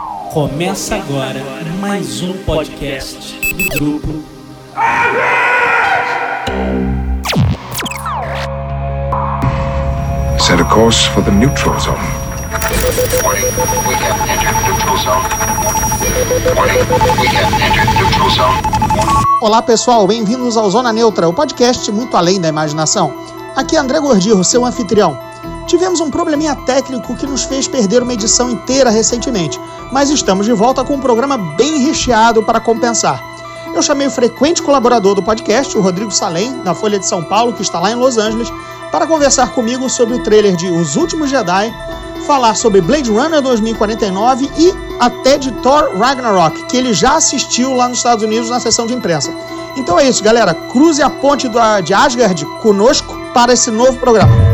Começa agora mais um podcast do grupo. Set a course for the neutral zone. Warning, we have entered neutral zone. Warning, we have entered neutral zone. Olá pessoal, bem-vindos ao Zona Neutra, o podcast muito além da imaginação. Aqui é André Gordirro, seu anfitrião. Tivemos um probleminha técnico que nos fez perder uma edição inteira recentemente, mas estamos de volta com um programa bem recheado para compensar. Eu chamei o frequente colaborador do podcast, o Rodrigo Salem, da Folha de São Paulo, que está lá em Los Angeles, para conversar comigo sobre o trailer de Os Últimos Jedi, falar sobre Blade Runner 2049 e até de Thor Ragnarok, que ele já assistiu lá nos Estados Unidos na sessão de imprensa. Então é isso, galera. Cruze a ponte de Asgard conosco para esse novo programa.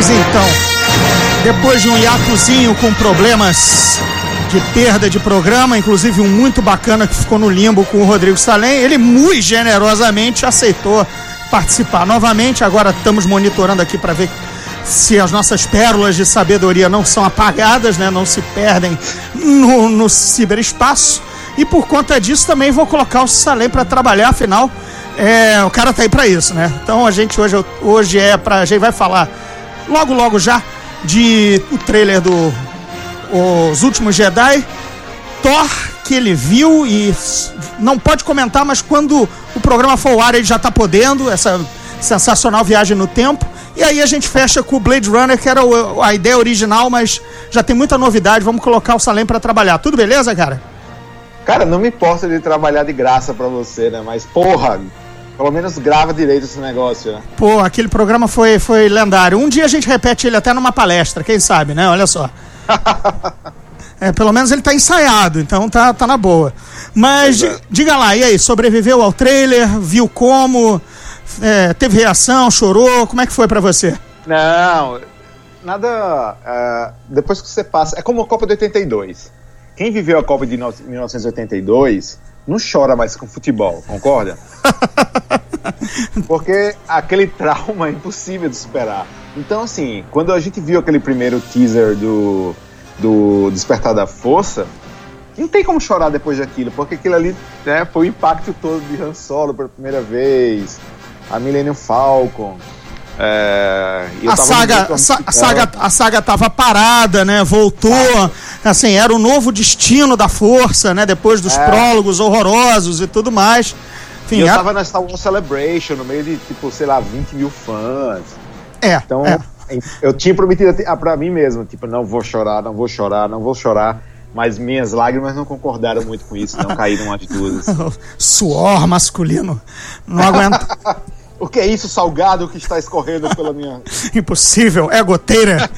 Pois então, depois de um hiatozinho com problemas de perda de programa, inclusive um muito bacana que ficou no limbo com o Rodrigo Salem, ele muito generosamente aceitou participar novamente. Agora estamos monitorando aqui para ver se as nossas pérolas de sabedoria não são apagadas, né, não se perdem no, no ciberespaço. E por conta disso também vou colocar o Salem para trabalhar, afinal, é, o cara tá aí para isso, né? Então a gente hoje, hoje é para a gente vai falar logo logo já de o trailer do Os Últimos Jedi, Thor que ele viu e não pode comentar, mas quando o programa for ao ar ele já tá podendo, essa sensacional viagem no tempo. E aí a gente fecha com o Blade Runner, que era a ideia original, mas já tem muita novidade, vamos colocar o Salem para trabalhar. Tudo beleza, cara? Cara, não me importa de trabalhar de graça pra você, né? Mas, porra, pelo menos grava direito esse negócio, né? Pô, aquele programa foi, foi lendário. Um dia a gente repete ele até numa palestra, quem sabe, né? Olha só. É, pelo menos ele tá ensaiado, então tá, tá na boa. Mas é. di- diga lá, e aí, sobreviveu ao trailer? Viu como? É, teve reação? Chorou? Como é que foi pra você? Não, nada. ah, depois que você passa. É como a Copa de 82. Quem viveu a Copa de no- 1982 não chora mais com futebol, concorda? Porque aquele trauma é impossível de superar. Então, assim, quando a gente viu aquele primeiro teaser do, do Despertar da Força, não tem como chorar depois daquilo, porque aquilo ali né, foi o impacto todo de Han Solo pela primeira vez, a Millennium Falcon. É, e A saga, a, do- saga, a saga tava parada, né? Voltou. Assim, era o novo destino da força, né? Depois dos É. prólogos horrorosos e tudo mais. E Enfim, eu era- tava na Star Wars Celebration, no meio de, tipo, sei lá, 20 mil fãs. é, Então, é. eu tinha prometido a- pra mim mesmo, tipo, não vou chorar, não vou chorar, não vou chorar. Mas minhas lágrimas não concordaram muito com isso, não caíram as duas. Suor masculino. Não aguento. O que é isso, salgado, que está escorrendo pela minha. Impossível, é goteira.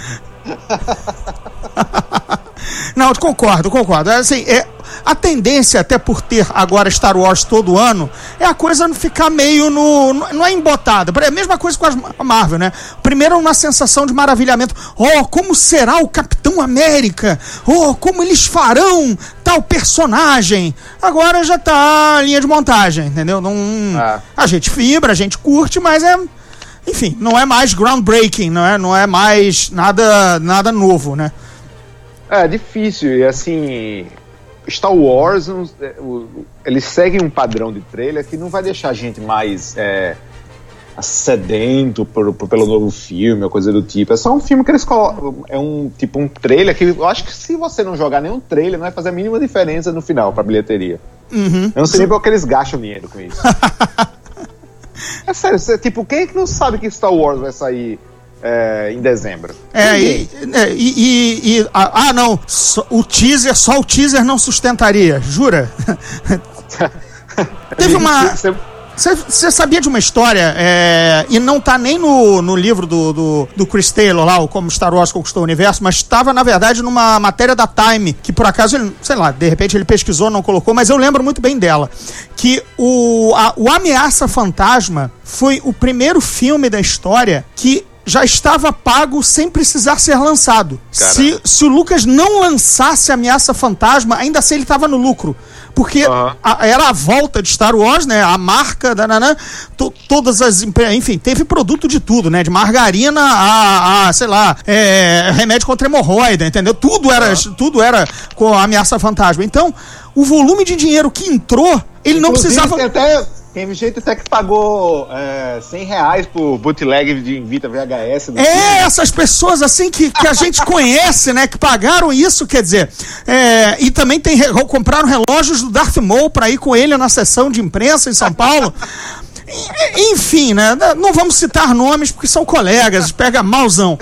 Não, concordo, concordo. Assim, é, a tendência, até por ter agora Star Wars todo ano, é a coisa não ficar meio no. no- Não é embotada. É a mesma coisa com a Marvel, né? Primeiro, uma sensação de maravilhamento. Oh, como será o Capitão América? Oh, como eles farão tal personagem? Agora já tá a linha de montagem, entendeu? Não, Ah. A gente fibra, a gente curte, mas é. Enfim, não é mais groundbreaking, não é, não é mais nada, nada novo, né? É difícil, e assim. Star Wars, é, eles seguem um padrão de trailer que não vai deixar a gente mais é, sedento por, por- pelo novo filme ou coisa do tipo. É só um filme que eles colocam. É um tipo um trailer que eu acho que se você não jogar nenhum trailer, não vai fazer a mínima diferença no final pra bilheteria. Eu não sei nem porque eles gastam dinheiro com isso. é sério, você- tipo, quem é que não sabe que Star Wars vai sair é, em dezembro? É, Ninguém. e, é, e, e- e- ah, ah, não, só- o teaser, só o teaser não sustentaria, jura? Teve uma. Você- Você sabia de uma história, é, e não tá nem no, no livro do, do, do Chris Taylor lá, o Como Star Wars Conquistou o Universo, mas estava, na verdade, numa matéria da Time, que por acaso, ele, sei lá, de repente ele pesquisou, não colocou, mas eu lembro muito bem dela. Que o, a- o Ameaça Fantasma foi o primeiro filme da história que já estava pago sem precisar ser lançado. Caramba. Se, se o Lucas não lançasse Ameaça Fantasma, ainda assim ele estava no lucro. Porque Aham. a- era a volta de Star Wars, né? A marca da Nanã, to- todas as. Enfim, teve produto de tudo, né? De margarina a, a, sei lá, é, remédio contra hemorroida, entendeu? Tudo era, tudo era com a ameaça fantasma. Então, o volume de dinheiro que entrou, ele não Inclusive, precisava. Tem até, tem gente até que pagou é, 100 reais por bootleg de Invita VHS. É, essas pessoas assim que, que a gente conhece, né? Que pagaram isso, quer dizer. é, e também tem compraram relógios do Darth Maul para ir com ele na sessão de imprensa em São Paulo. Enfim, né? Não vamos citar nomes porque são colegas, pega malzão.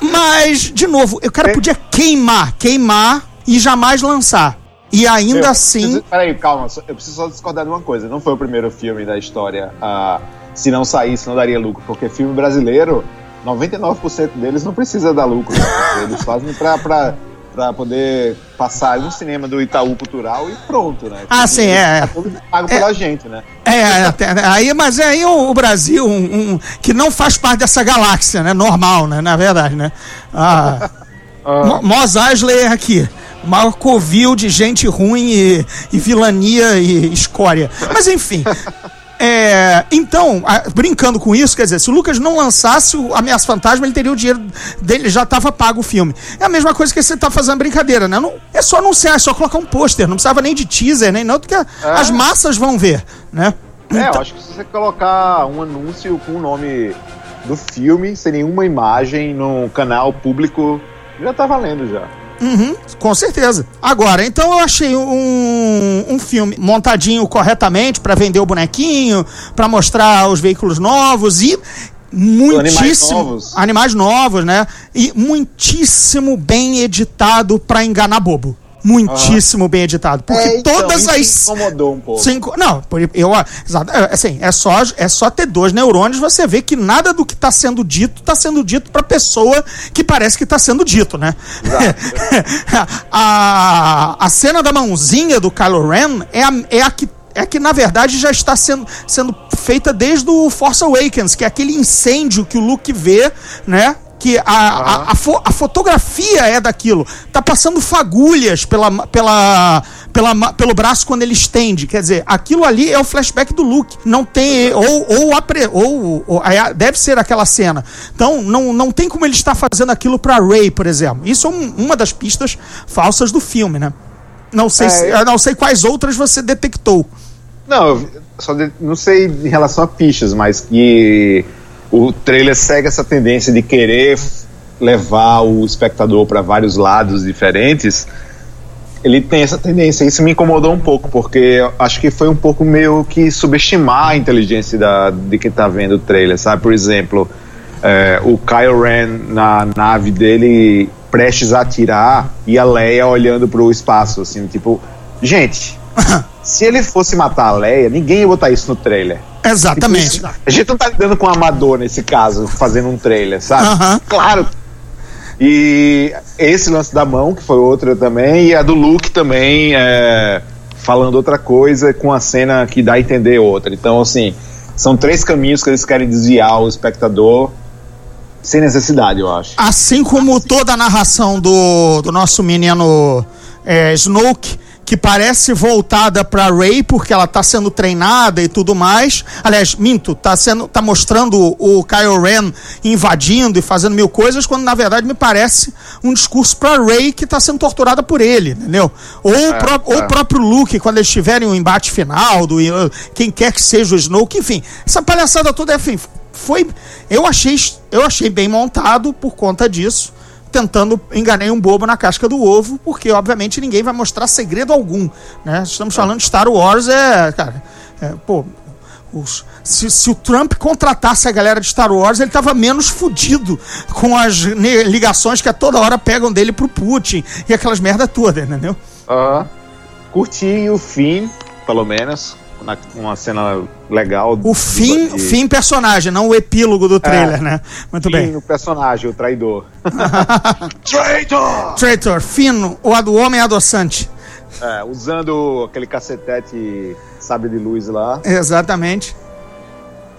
Mas, de novo, o cara podia queimar, queimar e jamais lançar. E ainda assim. preciso- Peraí, calma, eu preciso só discordar de uma coisa. Não foi o primeiro filme da história a. Se não saísse, não daria lucro. Porque filme brasileiro, 99% deles não precisa dar lucro. né? Eles fazem pra, pra, pra poder passar no cinema do Itaú Cultural e pronto, né? Ah, sim, é, é. Tudo pago pela gente, né? É, até- aí, mas é aí o, o Brasil, um, um- que não faz parte dessa galáxia, né? Normal, né? Na verdade, né? Ah, Mo- Mos Eisley é aqui. Maior covil de gente ruim e, e vilania e escória. Mas enfim. É, então, brincando com isso, quer dizer, se o Lucas não lançasse o Ameaça Fantasma, ele teria o dinheiro dele, já estava pago o filme. É a mesma coisa que você tá fazendo brincadeira, né? Não, é só anunciar, é só colocar um pôster, não precisava nem de teaser, nem não, porque as massas vão ver, né? É, eu acho que se você colocar um anúncio com o nome do filme, sem nenhuma imagem, no canal público, já tá valendo já. Uhum, com certeza. Agora, então eu achei um, um filme montadinho corretamente para vender o bonequinho, para mostrar os veículos novos e muitíssimo novos. animais novos, né? E muitíssimo bem editado para enganar bobo. Muitíssimo bem editado, porque É, então, todas as incomodou um pouco. Cinco, não, eu, exato, é, assim, é só, é só ter dois neurônios, você vê que nada do que está sendo dito está sendo dito para pessoa que parece que está sendo dito, né? a, a cena da mãozinha do Kylo Ren é a, é a que é que na verdade já está sendo, sendo feita desde o Force Awakens, que é aquele incêndio que o Luke vê, né? Que a, a, a, fo- a fotografia é daquilo. Tá passando fagulhas pela, pela, pela, pelo braço quando ele estende. Quer dizer, aquilo ali é o flashback do Luke. Não tem. Ou, ou, a ou, ou deve ser aquela cena. Então, não, não tem como ele estar fazendo aquilo pra Ray, por exemplo. Isso é um- uma das pistas falsas do filme, né? Não sei, É, se- eu- não sei quais outras você detectou. Não, eu só de- não sei em relação a pistas, mas que o trailer segue essa tendência de querer levar o espectador para vários lados diferentes. Ele tem essa tendência, isso me incomodou um pouco, porque acho que foi um pouco meio que subestimar a inteligência da, de quem tá vendo o trailer, sabe? Por exemplo, é, o Kylo Ren na nave dele prestes a atirar e a Leia olhando pro espaço, assim, tipo, gente, se ele fosse matar a Leia, ninguém ia botar isso no trailer. Exatamente. Tipo, a gente não tá lidando com um amador nesse caso, fazendo um trailer, sabe? Claro. E esse lance da mão, que foi outra também, e a do Luke também, é, falando outra coisa, com a cena que dá a entender outra. Então, assim, são três caminhos que eles querem desviar o espectador sem necessidade, eu acho. Assim como toda a narração do, do nosso menino é, Snoke, que parece voltada pra Rey, porque ela tá sendo treinada e tudo mais. Aliás, minto, tá, sendo, tá mostrando o Kylo Ren invadindo e fazendo mil coisas, quando na verdade me parece um discurso pra Rey que tá sendo torturada por ele, entendeu? Ou, o pró- ou o próprio Luke, quando eles tiverem o embate final, do quem quer que seja o Snoke, enfim. Essa palhaçada toda, enfim, foi. Eu achei, eu achei bem montado por conta disso. Tentando enganar um bobo na casca do ovo, porque obviamente ninguém vai mostrar segredo algum. Né? Estamos falando de Star Wars, é. Cara, é, pô. os- se, se o Trump contratasse a galera de Star Wars, ele tava menos fudido com as ligações que a toda hora pegam dele pro Putin e aquelas merda toda, entendeu? Aham. Curti o fim, pelo menos, na- uma cena legal. O fim, de- fim personagem, não o epílogo do trailer, né? Muito fim bem. no personagem, o traidor. Traitor! Traitor, fino, o a do homem adoçante. É, usando aquele cacetete sabre de luz lá. Exatamente.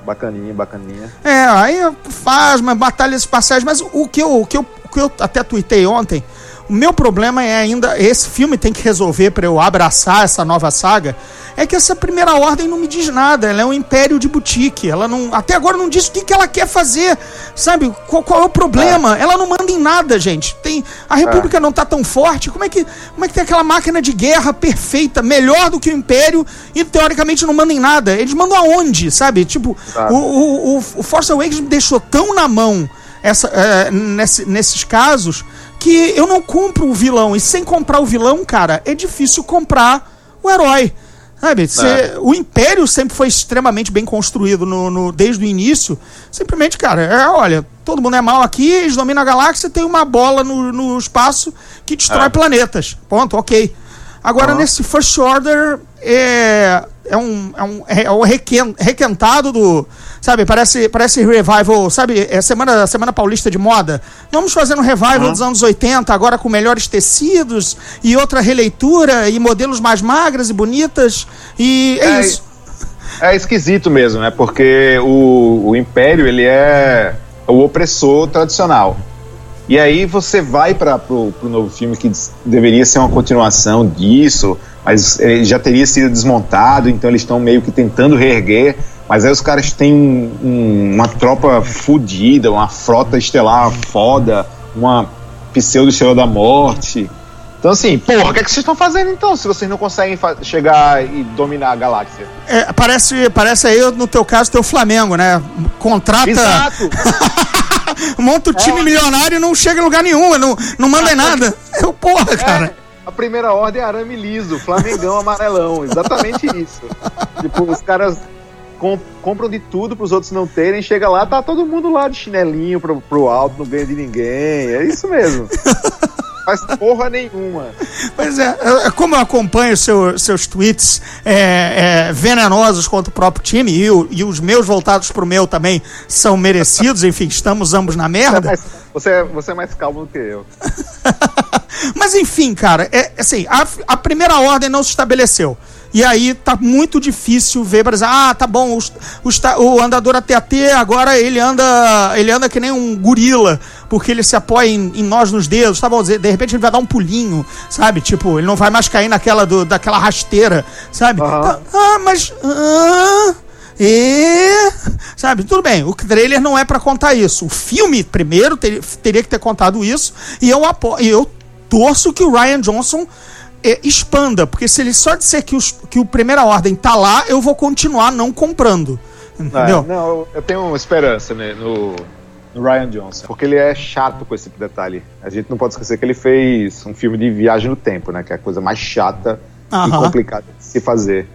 bacaninha, bacaninha. É, aí faz uma batalhas espaciais, mas o que eu, o que eu, o que eu até tuitei ontem, o meu problema é ainda, esse filme tem que resolver para eu abraçar essa nova saga, é que essa primeira ordem não me diz nada, ela é um império de boutique, ela não, até agora não diz o que, que ela quer fazer, sabe? Qual, qual é o problema? É. Ela não manda em nada, gente. Tem, a república é. não tá tão forte, como é, que, como é que tem aquela máquina de guerra perfeita, melhor do que o império e teoricamente não manda em nada? Eles mandam aonde, sabe? Tipo, o, o, o, o Force Awakens me deixou tão na mão essa, é, nesse, nesses casos que eu não compro o vilão. E sem comprar o vilão, cara, é difícil comprar o herói. Sabe? É. o Império sempre foi extremamente bem construído no, no, desde o início. Simplesmente, cara, é, olha, todo mundo é mal aqui, eles dominam a galáxia, tem uma bola no, no espaço que destrói é. planetas. Ponto, ok. Agora, uhum. nesse First Order, é, é um, é um, é um requentado do. Sabe, parece, parece revival, sabe? É semana, semana paulista de moda. Vamos fazer um revival uhum. dos anos 80, agora com melhores tecidos e outra releitura e modelos mais magras e bonitas. E é, é isso. É esquisito mesmo, né? Porque o, o Império, ele é o opressor tradicional. E aí você vai para o novo filme que deveria ser uma continuação disso, mas ele já teria sido desmontado, então eles estão meio que tentando reerguer. Mas aí os caras têm um, um, uma tropa fodida, uma frota estelar foda, uma pseudo-estrela da morte. Então, assim, porra, o que, é que vocês estão fazendo então, se vocês não conseguem chegar e dominar a galáxia? É, parece, parece aí, no teu caso, teu Flamengo, né? Contrata. Exato! Monta o time é. milionário e não chega em lugar nenhum, não, não manda em nada. Eu, porra, cara. A primeira ordem é arame liso, Flamengão amarelão, exatamente isso. tipo, os caras compram de tudo para os outros não terem, chega lá, tá todo mundo lá de chinelinho pro, pro alto, não ganha de ninguém. É isso mesmo. faz porra nenhuma. Pois é, como eu acompanho seu, seus tweets é, é, venenosos contra o próprio time, e, e, os meus voltados pro meu também são merecidos, enfim, estamos ambos na merda. Você é mais, você, é, mais calmo do que eu. Mas enfim, cara, é assim, a, a primeira ordem não se estabeleceu. E aí tá muito difícil ver, exemplo, ah, tá bom, o, o, o andador AT-AT agora ele anda, ele anda que nem um gorila, porque ele se apoia em, em nós nos dedos, tá bom? De repente ele vai dar um pulinho, sabe? Tipo, ele não vai mais cair naquela do, daquela rasteira, sabe? Uhum. Ah, mas. Ah, e. Sabe, tudo bem, o trailer não é para contar isso. O filme, primeiro, ter, teria que ter contado isso. E eu, eu torço que o Ryan Johnson é, expanda, porque se ele só disser que, os, que o Primeira Ordem tá lá, eu vou continuar não comprando. Entendeu? É, não, eu tenho esperança né, no, no Ryan Johnson, porque ele é chato com esse detalhe. A gente não pode esquecer que ele fez um filme de viagem no tempo, né? Que é a coisa mais chata uh -huh. e complicada de se fazer.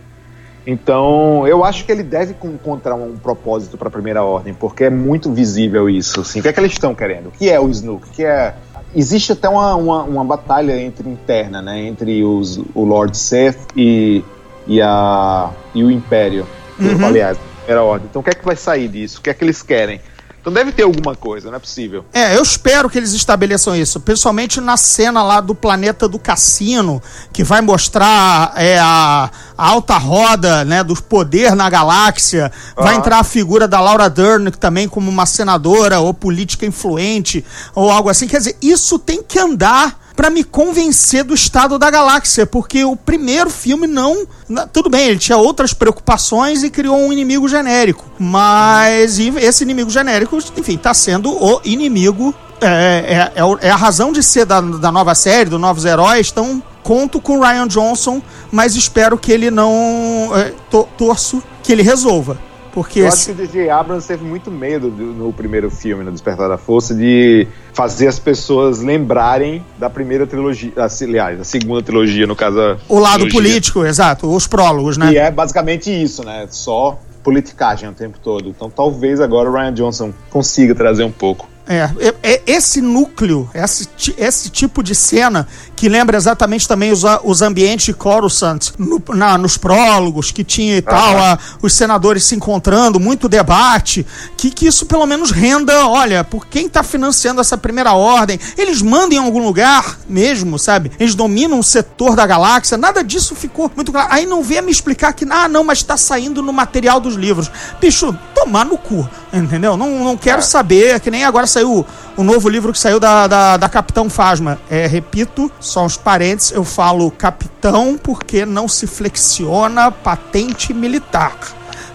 Então, eu acho que ele deve encontrar um propósito para a primeira ordem, porque é muito visível isso. Assim. O que é que eles estão querendo? O que é o Snook? O que é existe até uma, uma, uma, batalha entre interna, né, entre os, o Lord Seth e, e, a, e o Império, uhum. aliás, era ordem. Então o que é que vai sair disso? O que é que eles querem? Então deve ter alguma coisa, não é possível. É, eu espero que eles estabeleçam isso, principalmente na cena lá do planeta do cassino, que vai mostrar é, a, a alta roda né, dos poder na galáxia. Vai entrar a figura da Laura Dern também como uma senadora ou política influente ou algo assim. Quer dizer, isso tem que andar para me convencer do estado da galáxia, porque o primeiro filme não. Tudo bem, ele tinha outras preocupações e criou um inimigo genérico. Mas esse inimigo genérico, enfim, está sendo o inimigo. É, é, é, é, a razão de ser da, da nova série, dos novos heróis. Então, conto com o Ryan Johnson, mas espero que ele não. É, to, torço que ele resolva. Porque eu acho que o DJ Abrams teve muito medo do, no primeiro filme, no Despertar da Força, de fazer as pessoas lembrarem da primeira trilogia, aliás, da segunda trilogia, no caso. O lado trilogia. político, exato, os prólogos, né? E é basicamente isso, né? Só politicagem o tempo todo. Então talvez agora o Ryan Johnson consiga trazer um pouco. É, é, é esse núcleo, esse, esse tipo de cena que lembra exatamente também os, os ambientes de Coruscant no- na- nos prólogos que tinha e tal, a- os senadores se encontrando, muito debate, que, que isso pelo menos renda, olha, por quem está financiando essa primeira ordem, eles mandam em algum lugar mesmo, sabe? Eles dominam um setor da galáxia, nada disso ficou muito claro. Aí não venha me explicar que, ah, não, mas está saindo no material dos livros. Bicho, tomar no cu, entendeu? Não, não quero saber, que nem agora saiu o novo livro que saiu da, da, da Capitão Fasma. É, repito, só uns parênteses, eu falo capitão porque não se flexiona patente militar.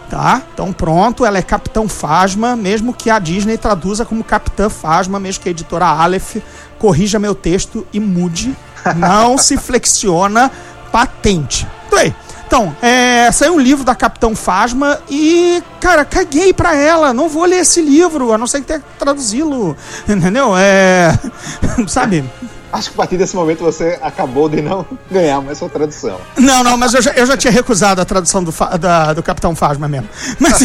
Tá? Então pronto, ela é Capitão Fasma, mesmo que a Disney traduza como Capitã Fasma, mesmo que a editora Aleph corrija meu texto e mude. Não se flexiona patente. Então aí. Então, é, saiu um livro da Capitão Fasma e, cara, caguei pra ela. Não vou ler esse livro, a não ser que tenha que traduzi-lo. Entendeu? É. Sabe? Acho que a partir desse momento você acabou de não ganhar mais sua tradução. Não, não, mas eu já, eu já tinha recusado a tradução do, da- do Capitão Fasma mesmo. Mas,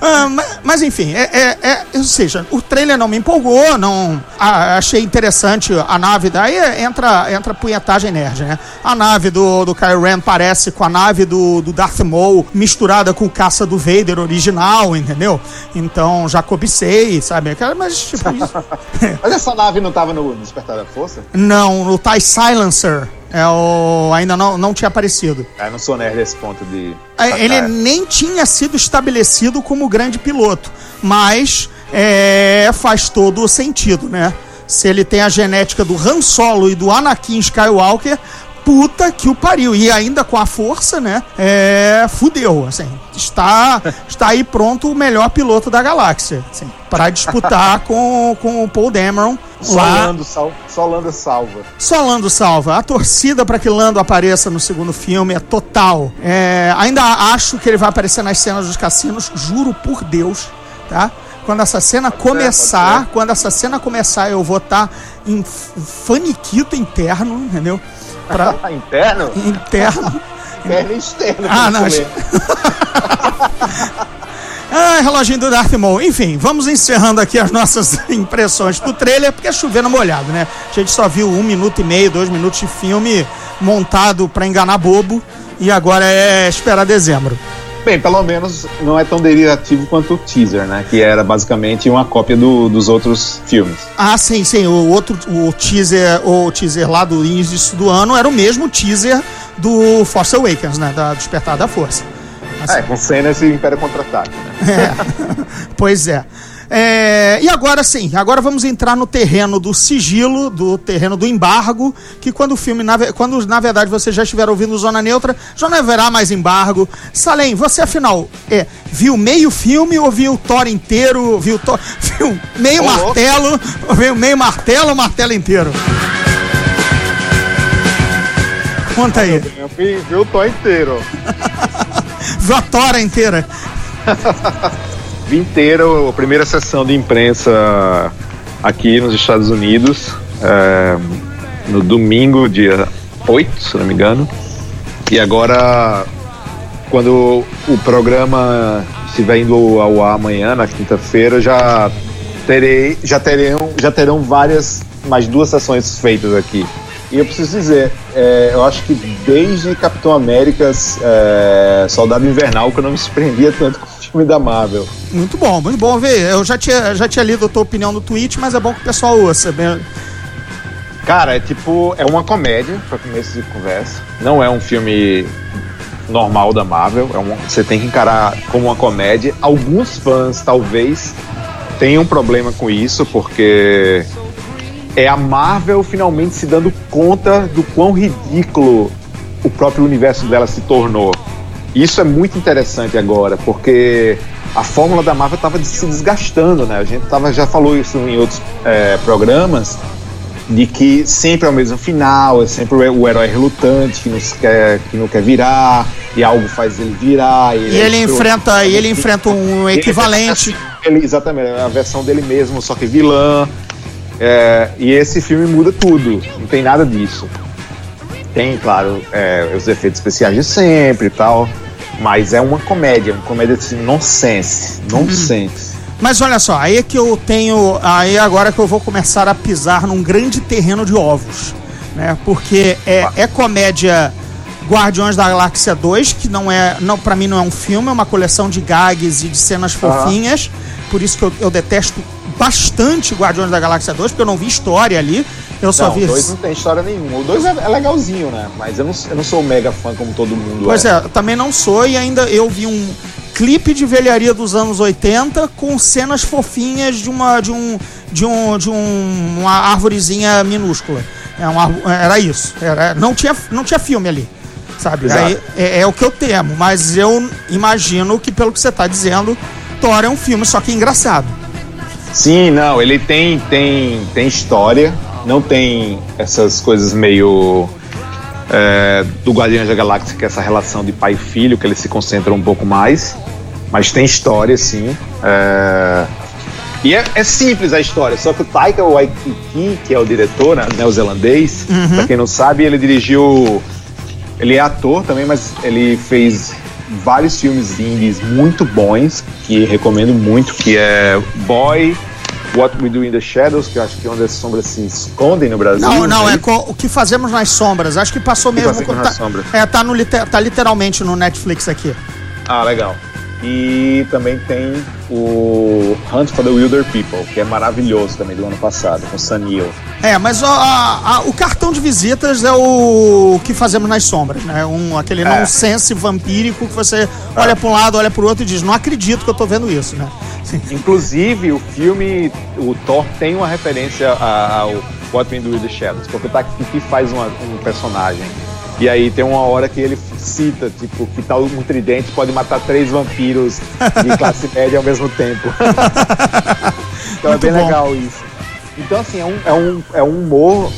Ah, ma- mas, enfim, é, é- é- ou seja, o trailer não me empolgou, não ah, achei interessante a nave, daí entra, entra a punhetagem nerd, né? A nave do, do Kylo Ren parece com a nave do, do Darth Maul misturada com o caça do Vader original, entendeu? Então já cobicei, sabe? Mas tipo isso. Mas essa nave não tava no Despertar da Força? Não, o TIE Silencer é o, ainda não, não tinha aparecido. Ah, eu não sou nerd desse ponto de. É, Ele nem tinha sido estabelecido como grande piloto, mas é, faz todo o sentido, né? Se ele tem a genética do Han Solo e do Anakin Skywalker, puta que o pariu. E ainda com a força, né? É, fudeu, assim. Está, está aí pronto o melhor piloto da galáxia, assim, para disputar com, com o Paul Dameron Só. Lando, sal, só Lando salva. Só Lando salva. A torcida para que Lando apareça no segundo filme é total. É, ainda acho que ele vai aparecer nas cenas dos cassinos, juro por Deus, tá? Quando essa cena começar, ser. quando essa cena começar, eu vou estar em f- faniquito interno, entendeu? Pra, Interno? interno. Interno e externo. Ah, não. Ah, reloginho do Darth Maul. Enfim, vamos encerrando aqui as nossas impressões do trailer, porque é chovendo molhado, né? A gente só viu um minuto e meio, dois minutos de filme montado pra enganar bobo, e agora é esperar dezembro. Bem, pelo menos não é tão derivativo quanto o teaser, né? Que era basicamente uma cópia do- dos outros filmes. Ah, sim, sim. O outro, o teaser, o teaser lá do início do ano era o mesmo teaser do Force Awakens, né? Da Despertar da Força. É, com cenas e Império Contra-Ataque. Né? Pois é. É, e agora sim, agora vamos entrar no terreno do sigilo, do terreno do embargo, que quando o filme, na, quando na verdade você já estiver ouvindo Zona Neutra, já não haverá mais embargo. Salem, você afinal é, viu meio filme ou viu o Thor inteiro? Viu, Thor, viu meio louco. martelo ou viu meio martelo ou martelo inteiro? Conta aí, Eu vi, vi o Thor inteiro. viu a Tora inteira? Vi inteiro a primeira sessão de imprensa aqui nos Estados Unidos, é, no domingo, dia 8, se não me engano. E agora, quando o programa estiver indo ao ar amanhã, na quinta-feira, já terei, já terão, já terão várias, mais duas sessões feitas aqui. E eu preciso dizer, é, eu acho que desde Capitão América, é, Soldado Invernal, que eu não me surpreendia tanto com filme da Marvel. Muito bom, muito bom ver. Eu já tinha, já tinha lido a tua opinião no tweet, mas é bom que o pessoal ouça. né? Cara, é tipo, é uma comédia, pra começo de conversa. Não é um filme normal da Marvel. É um, você tem que encarar como uma comédia. Alguns fãs, talvez, tenham um problema com isso, porque é a Marvel finalmente se dando conta do quão ridículo o próprio universo dela se tornou. Isso é muito interessante agora, porque a fórmula da Marvel estava se desgastando, né? A gente tava, já falou isso em outros é, programas, de que sempre é o mesmo final, é sempre o herói relutante que não quer, que não quer virar, e algo faz ele virar. E ele enfrenta, e ele enfrenta um equivalente. Ele, exatamente, é a versão dele mesmo, só que vilã. É, e esse filme muda tudo, não tem nada disso. Tem, claro, é, os efeitos especiais de sempre e tal, mas é uma comédia, uma comédia assim, nonsense, nonsense. Mas olha só, aí é que eu tenho. Aí agora que eu vou começar a pisar num grande terreno de ovos. Né? Porque é, é comédia Guardiões da Galáxia 2, que não é. Não, pra mim não é um filme, é uma coleção de gags e de cenas fofinhas. Por isso que eu, eu detesto bastante Guardiões da Galáxia 2, porque eu não vi história ali. Eu só Não, vi. o 2 não tem história nenhuma. O 2 é, é legalzinho, né? Mas eu não, eu não sou mega fã como todo mundo Pois é, eu também não sou e ainda eu vi um clipe de velharia dos anos 80 com cenas fofinhas de uma de um de um de um, uma árvorezinha minúscula. É uma, era isso. Era, não tinha não tinha filme ali. Sabe? Aí, é, é o que eu temo, mas eu imagino que pelo que você tá dizendo, Thor é um filme só que engraçado. Sim, não, ele tem, tem, tem história, não tem essas coisas meio é, do Guardiões da Galáxia, que é essa relação de pai e filho, que ele se concentra um pouco mais, mas tem história, sim. é, e é, é simples a história, só que o Taika Waititi, que é o diretor né, neozelandês, pra quem não sabe, ele dirigiu. Ele é ator também, mas ele fez vários filmes indies muito bons, que recomendo muito, que é Boy, What We Do in the Shadows, que eu acho que é onde as sombras se escondem no Brasil. Não, não, é né? co- o que fazemos nas sombras. Acho que passou que mesmo. tá, nas sombras. É, tá, no, tá literalmente no Netflix aqui. Ah, legal. E também tem o Hunt for the Wilder People, que é maravilhoso também, do ano passado, com Sam Neill. É, mas a- a- o cartão de visitas é o que fazemos nas sombras, né? Um, aquele É. nonsense vampírico que você olha para um lado, olha para o outro e diz: Não acredito que eu tô vendo isso, né? Inclusive, o filme, o Thor tem uma referência ao What We Do in the Shadows, porque o Taiki faz uma- um personagem. E aí tem uma hora que ele cita, tipo, que tal um tridente pode matar três vampiros de classe média ao mesmo tempo. então Muito é bem bom. legal isso. Então, assim, é um, é um, é um humor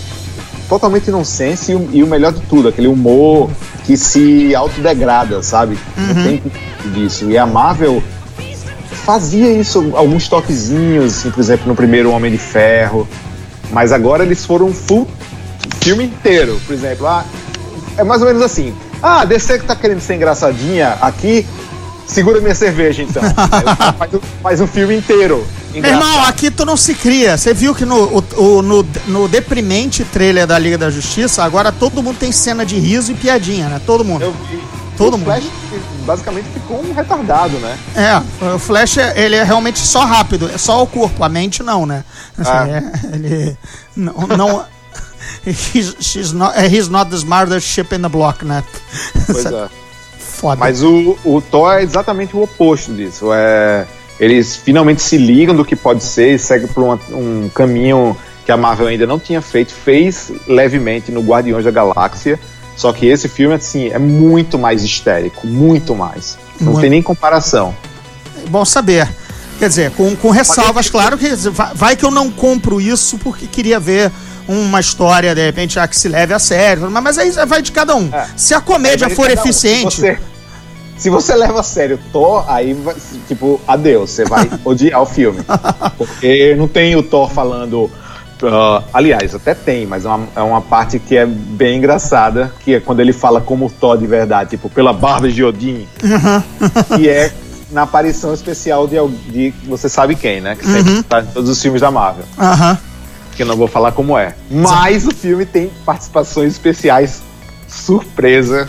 totalmente inocente e, o- e o melhor de tudo, aquele humor que se autodegrada, sabe? Não tem disso. E a Marvel fazia isso, alguns toquezinhos, assim, por exemplo, no primeiro Homem de Ferro. Mas agora eles foram full filme inteiro. Por exemplo, ah, é mais ou menos assim. Ah, DC que tá querendo ser engraçadinha aqui, segura minha cerveja então. Faz, um- faz um filme inteiro. Meu irmão, aqui tu não se cria. Você viu que no, o- o- no, no deprimente trailer da Liga da Justiça, agora todo mundo tem cena de riso e piadinha, né? Todo mundo. Eu vi. Todo o mundo. Flash basicamente ficou um retardado, né? É, o Flash, ele é realmente só rápido, é só o corpo, a mente não, né? Assim, Ah. é, ele não... não he's, she's not, he's not the smartest ship in the block, né? Pois é. Foda. Mas o, o Thor é exatamente o oposto disso. É, eles finalmente se ligam do que pode ser e seguem por uma- um caminho que a Marvel ainda não tinha feito, fez levemente no Guardiões da Galáxia. Só que esse filme, assim, é muito mais histérico, muito mais. Não Muito. tem nem comparação. Bom saber. Quer dizer, com, com ressalvas, claro que vai, vai que eu não compro isso porque queria ver uma história, de repente, já que se leve a sério. Mas, mas aí vai de cada um. É. Se a comédia for um. eficiente. Se você, se você leva a sério Thor, aí, vai- tipo, adeus, você vai odiar o filme. Porque não tem o Thor falando. ah, aliás, até tem, mas é uma, é uma parte que é bem engraçada, que é quando ele fala como o Thor de verdade, tipo, pela barba de Odin, que é na aparição especial de, de você sabe quem, né? Que sempre tá em todos os filmes da Marvel. Aham. Que eu não vou falar como é. Mas o filme tem participações especiais surpresa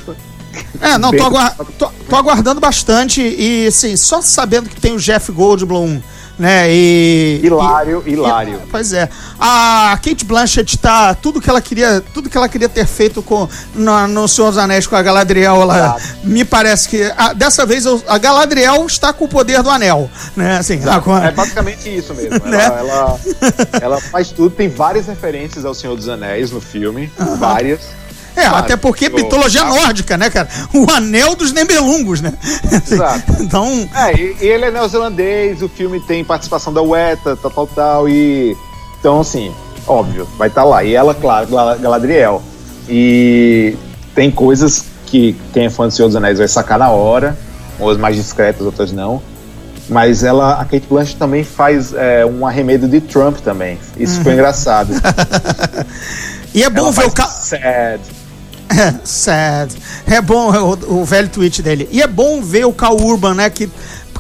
É, não, tô, Bem- agua- tô- tô aguardando bastante e, assim, só sabendo que tem o Jeff Goldblum, né, e... Hilário, e- hilário. e- pois é. A Kate Blanchett tá... Tudo que ela queria, tudo que ela queria ter feito com, no, no Senhor dos Anéis com a Galadriel, ela... Me parece que... ah, dessa vez, eu- a Galadriel está com o poder do anel, né, assim, agora... É basicamente isso mesmo. Né? Ela, ela, ela faz tudo, tem várias referências ao Senhor dos Anéis no filme, várias. É, Claro, até porque o- mitologia nórdica, né, cara? O anel dos Nebelungos, né? Exato. Então, É, e, e ele é neozelandês, o filme tem participação da Weta, tal, tal, tal, e. Então, assim, óbvio, vai estar lá. E ela, claro, Gal- Galadriel. E tem coisas que quem é fã do Senhor dos Anéis vai sacar na hora, umas mais discretas, outras não. Mas ela, a Kate Blanchett também faz é, um arremedo de Trump também. Isso foi engraçado. e é bom Ela ver o faz ca... sad. É. É bom é o, o velho tweet dele. E é bom ver o Cal Urban, né? Que,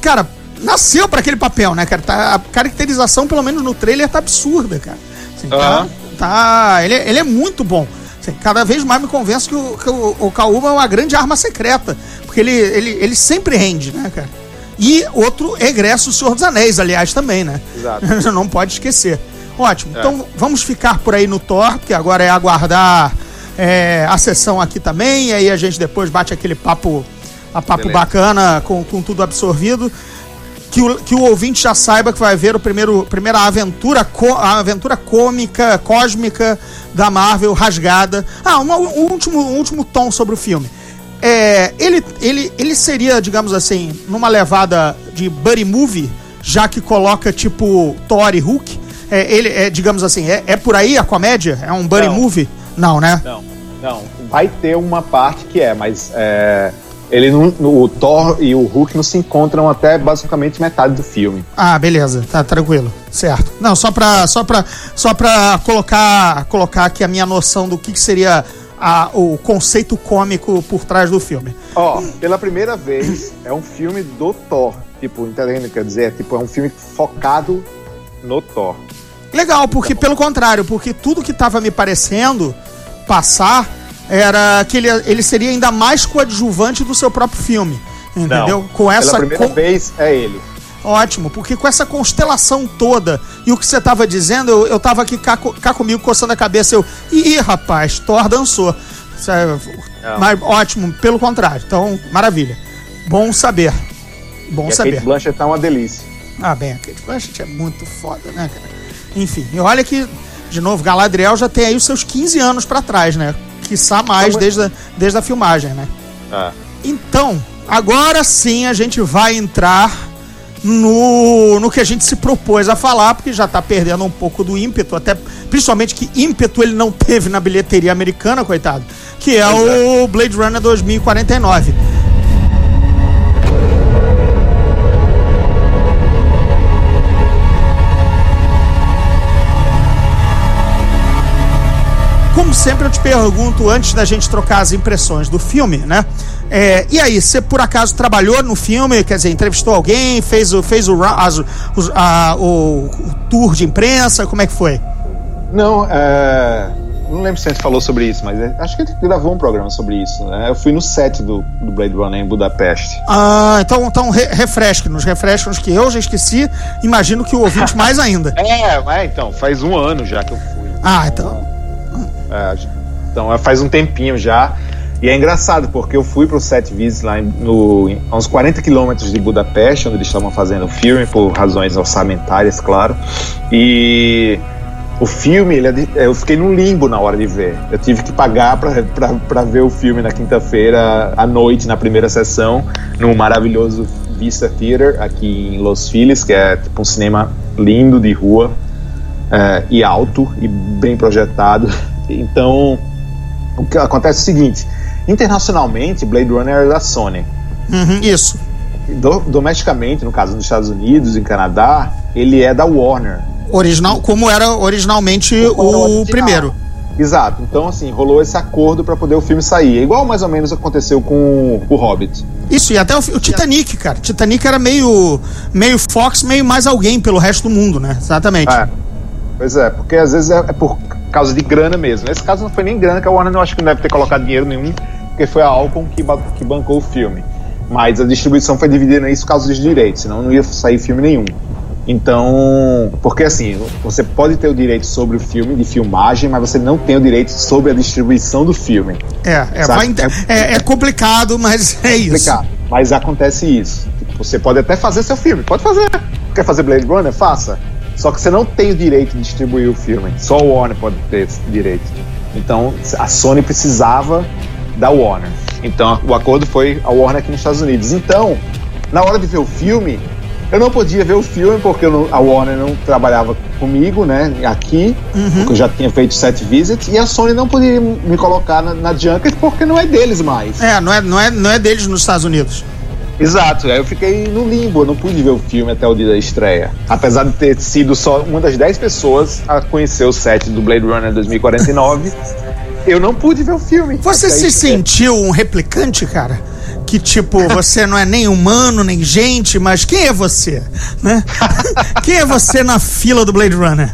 cara, nasceu pra aquele papel, né, cara? Tá, a caracterização, pelo menos no trailer, tá absurda, cara. Assim, tá, tá- ele, é- ele é muito bom. Assim, cada vez mais me convenço que o, que o, o Kaúba é uma grande arma secreta. Porque ele, ele, ele sempre rende, né, cara? E outro egresso, o Senhor dos Anéis, aliás, também, né? Exato. Não pode esquecer. Ótimo. É. Então vamos ficar por aí no Thor, que agora é aguardar é, a sessão aqui também. E aí a gente depois bate aquele papo, a papo Beleza. bacana, com, com tudo absorvido. Que o, que o ouvinte já saiba que vai ver o primeiro primeira aventura, a aventura cômica, cósmica da Marvel rasgada. Ah, uma- um, último, um último tom sobre o filme. É, ele, ele, ele seria, digamos assim, numa levada de buddy movie, já que coloca tipo Thor e Hulk. É, ele é, digamos assim, é, é por aí a comédia? É um buddy Não. movie? Não, né? Não, não. Vai ter uma parte que é, mas é, ele não, o Thor e o Hulk não se encontram até basicamente metade do filme. Ah, beleza, tá tranquilo, certo. Não, só pra, só pra, só pra colocar, colocar aqui a minha noção do que, que seria a- o conceito cômico por trás do filme. Ó, pela primeira vez é um filme do Thor. Tipo, entendendo o que quer dizer? É, tipo, é um filme focado no Thor. Legal, porque pelo contrário, porque tudo que tava me parecendo passar era que ele, ele seria ainda mais coadjuvante do seu próprio filme. Entendeu? Não. Com essa Pela primeira con- vez é ele. Ótimo, porque com essa constelação toda e o que você tava dizendo, eu, eu tava aqui cá, cá comigo coçando a cabeça. Eu, ih, rapaz, Thor dançou. É- Não. mas, ótimo, pelo contrário. Então, maravilha. Bom saber. Bom E a saber. Kate Blanchett tá uma delícia. Ah, bem, a Kate Blanchett é muito foda, né, cara? Enfim, e olha que, de novo, Galadriel já tem aí os seus 15 anos pra trás, né? Quiçá mais Então, desde a, desde a filmagem, né? Ah. Então, agora sim a gente vai entrar no, no que a gente se propôs a falar, porque já tá perdendo um pouco do ímpeto, até principalmente que ímpeto ele não teve na bilheteria americana, coitado, que é o Blade Runner 2049. Como sempre, eu te pergunto, antes da gente trocar as impressões do filme, né? É, e aí, você por acaso trabalhou no filme? Quer dizer, entrevistou alguém? Fez o, fez o, as- os- a- o, o tour de imprensa? Como é que foi? Não, é. Não lembro se a gente falou sobre isso, mas é- acho que a gente gravou um programa sobre isso, né? Eu fui no set do, do Blade Runner em Budapeste. Ah, então, então re, refresque-nos, refresque-nos que eu já esqueci, imagino que o ouvinte mais ainda. É, mas então, faz um ano já que eu fui. Ah, então. É, então é, faz um tempinho já. E é engraçado, porque eu fui pro set Viz lá no, a uns 40 quilômetros de Budapeste, onde eles estavam fazendo o filme, por razões orçamentárias, claro. E o filme, ele é eu fiquei no limbo na hora de ver. Eu tive que pagar pra ver o filme na quinta-feira, à noite, na primeira sessão, no maravilhoso Vista Theater, aqui em Los Feliz, que é tipo um cinema lindo de rua é, e alto e bem projetado. Então, o que acontece é o seguinte: internacionalmente, Blade Runner é da Sony. Uhum, isso. Do- domesticamente, no caso dos Estados Unidos e Canadá, ele é da Warner. Original, como era originalmente Como era o original. primeiro. Exato. Então, assim, rolou esse acordo para poder o filme sair. É igual mais ou menos aconteceu com o Hobbit. Isso, e até o, o Titanic, cara. Titanic era meio, meio Fox, meio mais alguém pelo resto do mundo, né? Exatamente. É. Pois é, porque às vezes é, é por causa de grana mesmo. Nesse caso não foi nem grana, que a Warner não acho que não deve ter colocado dinheiro nenhum, porque foi a Alcon que, que bancou o filme. Mas a distribuição foi dividida nisso por causa dos direitos, senão não ia sair filme nenhum. Então, porque assim, você pode ter o direito sobre o filme de filmagem, mas você não tem o direito sobre a distribuição do filme. É, é, vai é, é complicado, mas é isso. Explicar. Mas acontece isso. Você pode até fazer seu filme, pode fazer. Quer fazer Blade Runner? Faça. Só que você não tem o direito de distribuir o filme. Só o Warner pode ter esse direito. Então a Sony precisava da Warner. Então o acordo foi a Warner aqui nos Estados Unidos. Então, na hora de ver o filme, eu não podia ver o filme porque não- a Warner não trabalhava comigo, né? Aqui, porque eu já tinha feito sete visits, e a Sony não podia me colocar na, na Junket porque não é deles mais. É, não é, não, é, não é deles nos Estados Unidos. Exato, aí eu fiquei no limbo, eu não pude ver o filme até o dia da estreia. Apesar de ter sido só uma das 10 pessoas a conhecer o set do Blade Runner 2049, eu não pude ver o filme. Você se estreia. sentiu um replicante, cara? que tipo, você não é nem humano, nem gente, mas quem é você? Né? quem é você na fila do Blade Runner?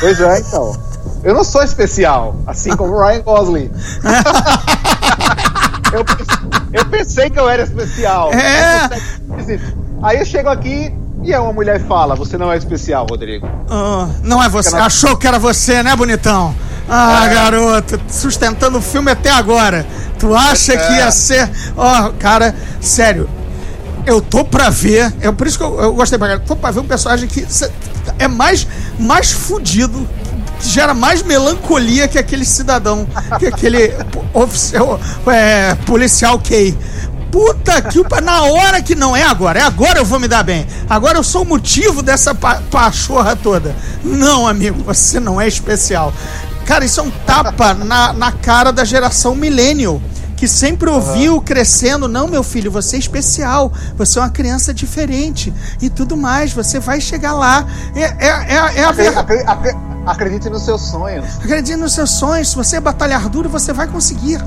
Pois é, então. Eu não sou especial, assim como o Ryan Gosling. Eu, eu pensei que eu era especial. É. Aí eu chego aqui e é uma mulher fala: Você não é especial, Rodrigo. Ah, não é você. Achou que era você, né, bonitão? Ah, é. garoto, sustentando o filme até agora. Tu acha é. que ia ser. Ó, oh, cara, sério. Eu tô pra ver. É por isso que eu, eu gostei pra. Tô pra ver um personagem que é mais, mais fudido gera mais melancolia que aquele cidadão, que aquele oficial, é, policial K. Puta que o na hora que não é agora, é agora eu vou me dar bem. Agora eu sou o motivo dessa pa pachorra toda. Não, amigo, você não é especial. Cara, isso é um tapa na, na cara da geração millennial que sempre ouviu crescendo, não, meu filho, você é especial, você é uma criança diferente e tudo mais, você vai chegar lá. É, é, é, é a verdade. Acredite nos seus sonhos. Acredite nos seus sonhos. Se você batalhar duro, você vai conseguir.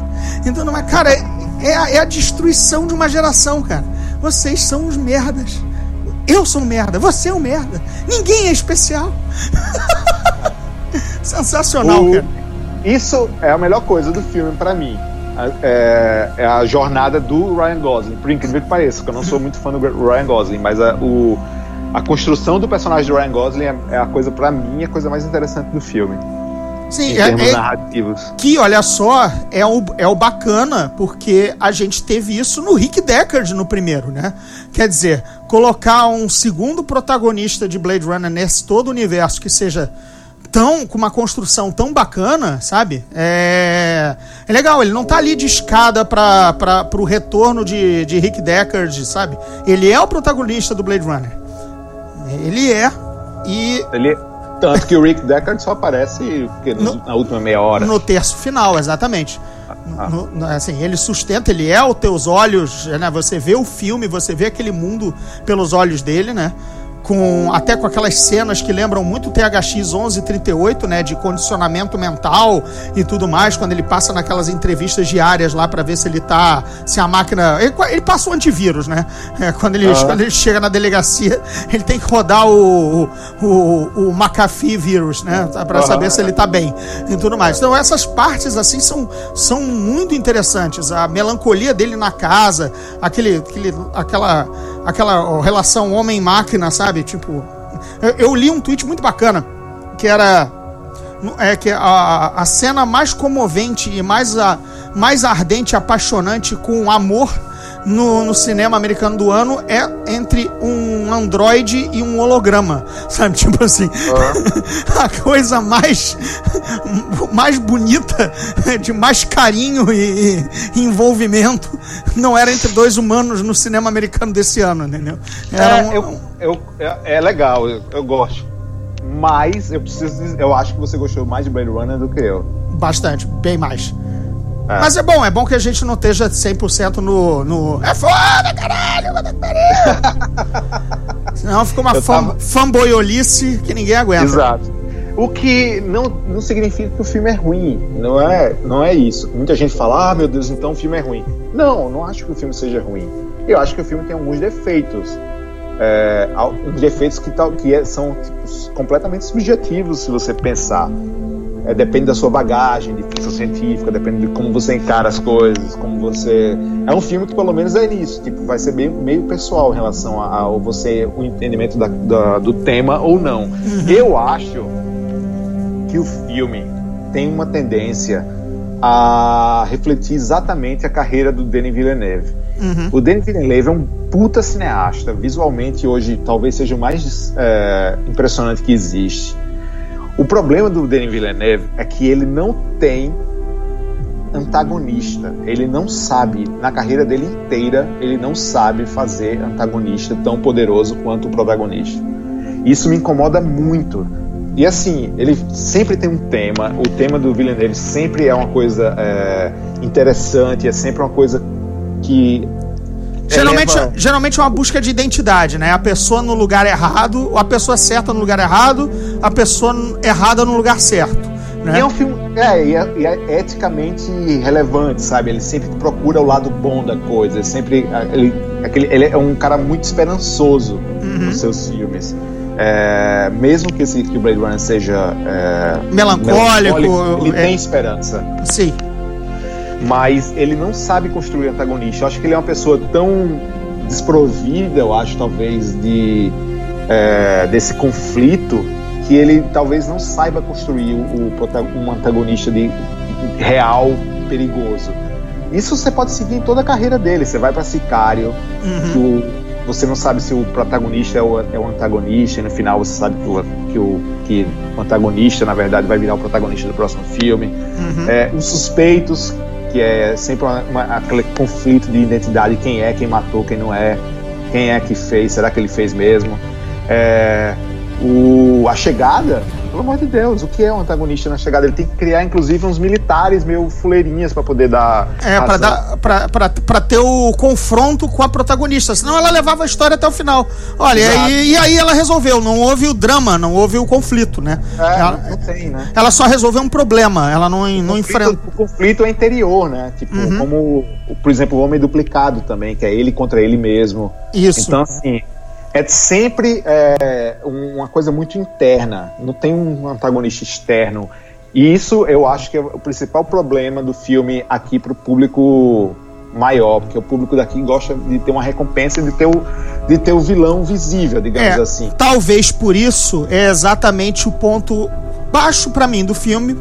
Então, não é, cara, é, é, a, é a destruição de uma geração, cara. Vocês são os merdas. Eu sou um merda, você é um merda. Ninguém é especial. Sensacional, o, cara. Isso é a melhor coisa do filme para mim. É, é, a jornada do Ryan Gosling, por incrível que pareça, que eu não sou muito fã do Ryan Gosling, mas a, o, a construção do personagem do Ryan Gosling é, é a coisa, para mim, a coisa mais interessante do filme. Sim, em é, termos é, narrativos. Que, olha só, é o, é o bacana, porque a gente teve isso no Rick Deckard no primeiro, né? Quer dizer, colocar um segundo protagonista de Blade Runner nesse todo o universo que seja tão com uma construção tão bacana, sabe? É, é legal, ele não tá ali de escada para o retorno de, de Rick Deckard, sabe? Ele é o protagonista do Blade Runner. Ele é. E. Ele, tanto que o Rick Deckard só aparece no, na última meia hora. No terço final, exatamente. Ah. No, no, assim, ele sustenta, ele é os teus olhos, né? Você vê o filme, você vê aquele mundo pelos olhos dele, né? Com até com aquelas cenas que lembram muito o THX 1138, né, de condicionamento mental e tudo mais, quando ele passa naquelas entrevistas diárias lá para ver se ele tá, se a máquina, ele, ele passa o antivírus, né? É, quando, ele, ah. quando ele chega na delegacia, ele tem que rodar o o, o McAfee vírus, né, para saber se ele tá bem e tudo mais. Então essas partes assim são são muito interessantes, a melancolia dele na casa, aquele, aquele aquela aquela relação homem-máquina, sabe? Tipo, eu, li um tweet muito bacana que era é que a, a cena mais comovente e mais, a, mais ardente, apaixonante com amor no, no, cinema americano do ano é entre um androide e um holograma, sabe? Tipo assim, uhum. a coisa mais mais bonita, de mais carinho e, e, envolvimento, não era entre dois humanos no cinema americano desse ano, entendeu? Era é, um, eu, eu, é, é legal, eu, eu gosto. Mas eu preciso dizer, eu acho que você gostou mais de Blade Runner do que eu. Bastante, bem mais. É. Mas é bom, é bom que a gente não esteja 100% no, no. É foda, caralho! Senão fica uma tava... fanboyolice que ninguém aguenta. Exato. O que não, não significa que o filme é ruim. Não é, não é isso. Muita gente fala, ah, meu Deus, então o filme é ruim. Não, não acho que o filme seja ruim. Eu acho que o filme tem alguns defeitos. É, defeitos que, tal, que é, são tipo, completamente subjetivos se você pensar. É, depende da sua bagagem de ficção científica, depende de como você encara as coisas, como você. É um filme que pelo menos é isso, tipo, vai ser meio, meio pessoal em relação a, a você o entendimento da, da, do tema ou não. Uhum. Eu acho que o filme tem uma tendência a refletir exatamente a carreira do Denis Villeneuve. Uhum. O Denis Villeneuve é um puta cineasta, visualmente hoje talvez seja o mais é, impressionante que existe. O problema do Denis Villeneuve é que ele não tem antagonista. Ele não sabe, na carreira dele inteira, ele não sabe fazer antagonista tão poderoso quanto o protagonista. Isso me incomoda muito. E assim, ele sempre tem um tema. O tema do Villeneuve sempre é uma coisa é, interessante, é sempre uma coisa que Geralmente, eleva... geralmente é uma busca de identidade, né? A pessoa no lugar errado, a pessoa certa no lugar errado, a pessoa errada no lugar certo. Né? é um filme, É, e é, é eticamente relevante, sabe? Ele sempre procura o lado bom da coisa. Ele sempre. Ele, aquele, ele é um cara muito esperançoso Uhum. nos seus filmes. É, mesmo que, esse, que o Blade Runner seja. é, Melancólico, ele é. tem esperança. Sim. Mas ele não sabe construir antagonista. Eu acho que ele é uma pessoa tão desprovida, eu acho, talvez, de, é, desse conflito, que ele talvez não saiba construir o, o um antagonista de, real perigoso. Isso você pode seguir em toda a carreira dele. Você vai para Sicário, Uhum. o- você não sabe se o protagonista é o, é o antagonista, e no final você sabe que o, que, o, que o antagonista, na verdade, vai virar o protagonista do próximo filme. Uhum. É, os suspeitos, que é sempre uma- uma- aquele conflito de identidade, quem é, quem matou, quem não é, quem é que fez, será que ele fez mesmo? É, o, a chegada, pelo amor de Deus, o que é um antagonista na chegada? Ele tem que criar, inclusive, uns militares meio fuleirinhas para poder dar. É, pra, razão. dar, pra, pra, pra ter o confronto com a protagonista, senão ela levava a história até o final. Olha, e, e aí ela resolveu, não houve o drama, não houve o conflito, né? É, ela, não, tem, né? ela só resolveu um problema, ela não, não enfrenta. O conflito é interior, né? Tipo, Uhum. como, por exemplo, o Homem Duplicado também, que é ele contra ele mesmo. Isso. Então, assim, é sempre é, uma coisa muito interna, não tem um antagonista externo. E isso eu acho que é o principal problema do filme aqui pro público maior, porque o público daqui gosta de ter uma recompensa de ter o, de ter o vilão visível, digamos É, assim. talvez por isso é exatamente o ponto baixo pra mim do filme,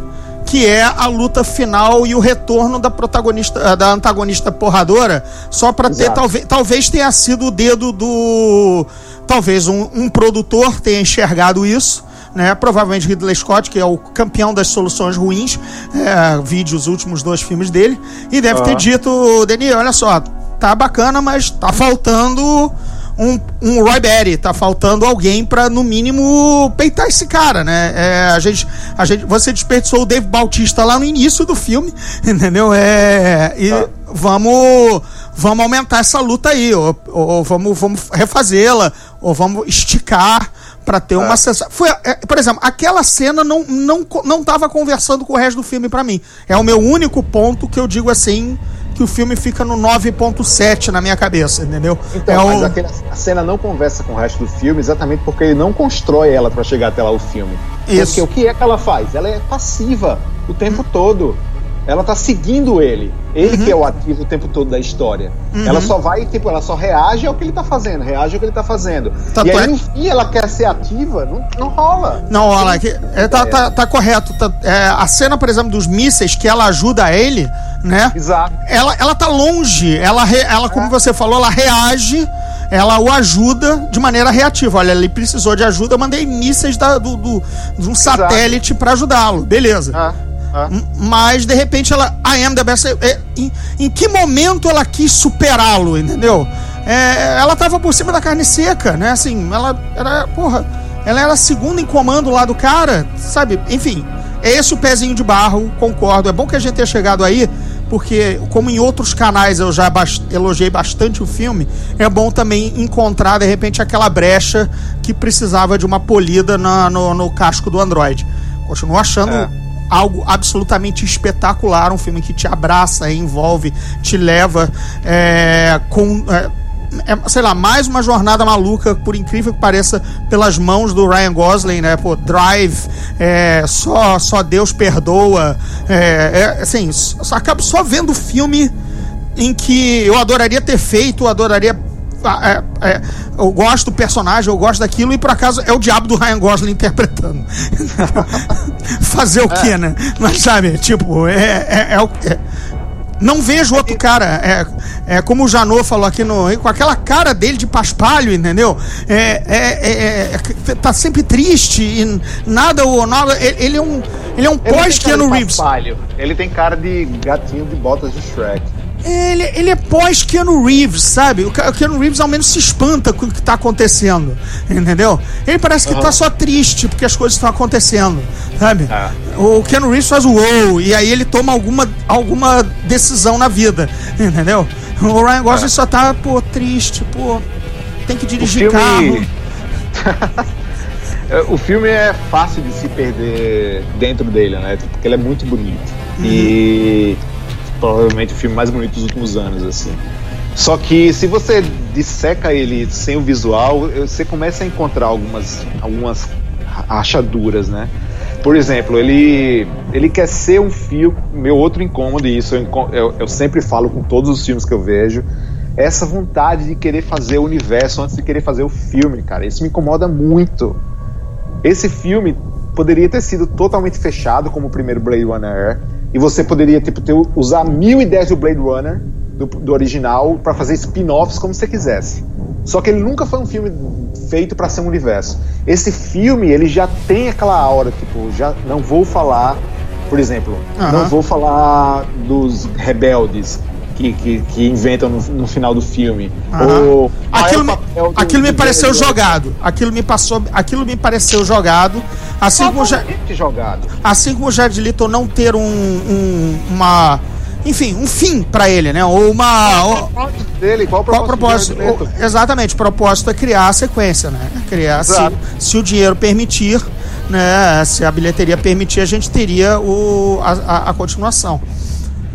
que é a luta final e o retorno da protagonista, eh, da antagonista porradora, só pra ter talvez, talvez tenha sido o dedo do talvez um, um produtor tenha enxergado isso. Né? Provavelmente Ridley Scott, que é o campeão das soluções ruins, é, vide os últimos dois filmes dele, e deve ter Aham. dito, Denis, olha só, tá bacana, mas tá faltando um, um Roy Batty, tá faltando alguém pra, no mínimo, peitar esse cara, né? É, a gente, a gente, você desperdiçou o Dave Bautista lá no início do filme, entendeu? É, e Tá. vamos, vamos aumentar essa luta aí, ou, ou vamos, vamos refazê-la, ou vamos esticar pra ter uma sensação. Foi, é, por exemplo, aquela cena não, não, não tava conversando com o resto do filme pra mim. É o meu único ponto que eu digo assim. Que o filme fica no 9.7 na minha cabeça, entendeu? Então, é mas o... aquela, a cena não conversa com o resto do filme exatamente porque ele não constrói ela pra chegar até lá o filme. Isso. Porque o que é que ela faz? Ela é passiva o tempo todo. Ela tá seguindo ele. Ele que é o ativo o tempo todo da história. Ela só vai, tipo, ela só reage ao que ele tá fazendo, reage ao que ele tá fazendo. Tanto e aí, é- no fim, ela quer ser ativa, não, não rola. Não, olha lá, que, é, tá, tá, tá correto. tá- é, a cena, por exemplo, dos mísseis, que ela ajuda ele, né? Exato. Ela, ela tá longe, ela, re- ela como você falou, ela reage, ela o ajuda de maneira reativa. Olha, ele precisou de ajuda, eu mandei mísseis da, do, do- de um satélite pra ajudá-lo. Beleza. Ah, ah. Mas de repente ela. I am the best. é, em, em que momento ela quis superá-lo, entendeu? É, ela tava por cima da carne seca, né? Assim, ela era. Porra, ela era a segunda em comando lá do cara, sabe? Enfim, é esse o pezinho de barro, concordo. É bom que a gente tenha chegado aí, porque, como em outros canais eu já bas- elogiei bastante o filme, é bom também encontrar, de repente, aquela brecha que precisava de uma polida na- no, no casco do Android. Continuo achando É. algo absolutamente espetacular, um filme que te abraça, envolve, te leva é, com. é, é, sei lá, mais uma jornada maluca, por incrível que pareça, pelas mãos do Ryan Gosling, né? Pô, Drive, é, só, só Deus perdoa. É, é, assim, só, acabo só vendo filme em que eu adoraria ter feito, eu adoraria. Ah, é, é, eu gosto do personagem, eu gosto daquilo, e por acaso é o diabo do Ryan Gosling interpretando. Fazer o quê, né? Mas sabe, tipo, é, é, é o. é- não vejo outro cara, é, é como o Janot falou aqui no. com aquela cara dele de paspalho, entendeu? É, é, é- é- tá sempre triste e nada. o- nada ele, é um. Ele é um pós-Keanu Reeves. paspalho. Ele tem cara de gatinho de botas de Shrek. Ele, ele é pós-Keanu Reeves, sabe? O, Ke- o Keanu Reeves ao menos se espanta com o que tá acontecendo, entendeu? Ele parece que tá só triste porque as coisas estão acontecendo, sabe? É. O Keanu Reeves faz o wow e aí ele toma alguma, alguma decisão na vida, entendeu? O Ryan Gosling só tá, pô, triste, pô, tem que O dirigir filme. carro. É, O filme é fácil de se perder dentro dele, né? Porque ele é muito bonito. E provavelmente o filme mais bonito dos últimos anos, assim. Só que se você disseca ele sem o visual, você começa a encontrar algumas, algumas rachaduras, né? Por exemplo, ele, ele quer ser um filme. Meu outro incômodo, e isso eu, eu, eu sempre falo com todos os filmes que eu vejo, é essa vontade de querer fazer o universo antes de querer fazer o filme, cara. Isso me incomoda muito. Esse filme poderia ter sido totalmente fechado, como o primeiro Blade Runner é, e você poderia tipo, ter, usar mil ideias do Blade Runner, do, do original, para fazer spin-offs como você quisesse. Só que ele nunca foi um filme feito para ser um universo. Esse filme, ele já tem aquela aura, tipo, já não vou falar, por exemplo, Aham. não vou falar dos rebeldes que, que, que inventam no, no final do filme. Ou é Aquilo, me, papel do- aquilo me do pareceu Jared Leto. jogado. Aquilo me passou, aquilo me pareceu jogado. Assim como, já, Totalmente jogado. assim como o Jared Leto não ter um, um- uma, enfim, um fim pra ele, né? Ou uma, ou- dele, qual o qual o propósito? propósito? Jared? O- exatamente, o propósito é criar a sequência, né? Criar se, se o dinheiro permitir, né? Se a bilheteria permitir, a gente teria o, a, a- a continuação.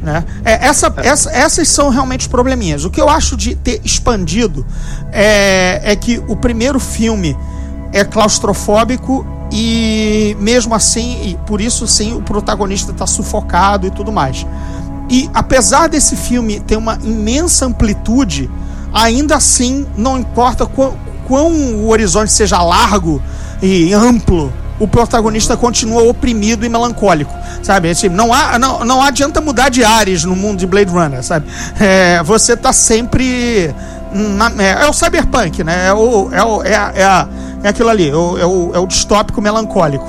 Né? É, essa, essa- essas são realmente os probleminhas. O que eu acho de ter expandido é, é que o primeiro filme é claustrofóbico e mesmo assim, e por isso sim, o protagonista está sufocado e tudo mais. E apesar desse filme ter uma imensa amplitude, ainda assim, não importa quão, quão o horizonte seja largo e amplo, o protagonista continua oprimido e melancólico, sabe? Assim, não, há, não, não adianta mudar de ares no mundo de Blade Runner, sabe? É, você tá sempre. Na- é, é o cyberpunk, né? É, o, é, o, é, a- é, a- é aquilo ali, é o, é o, é o distópico melancólico.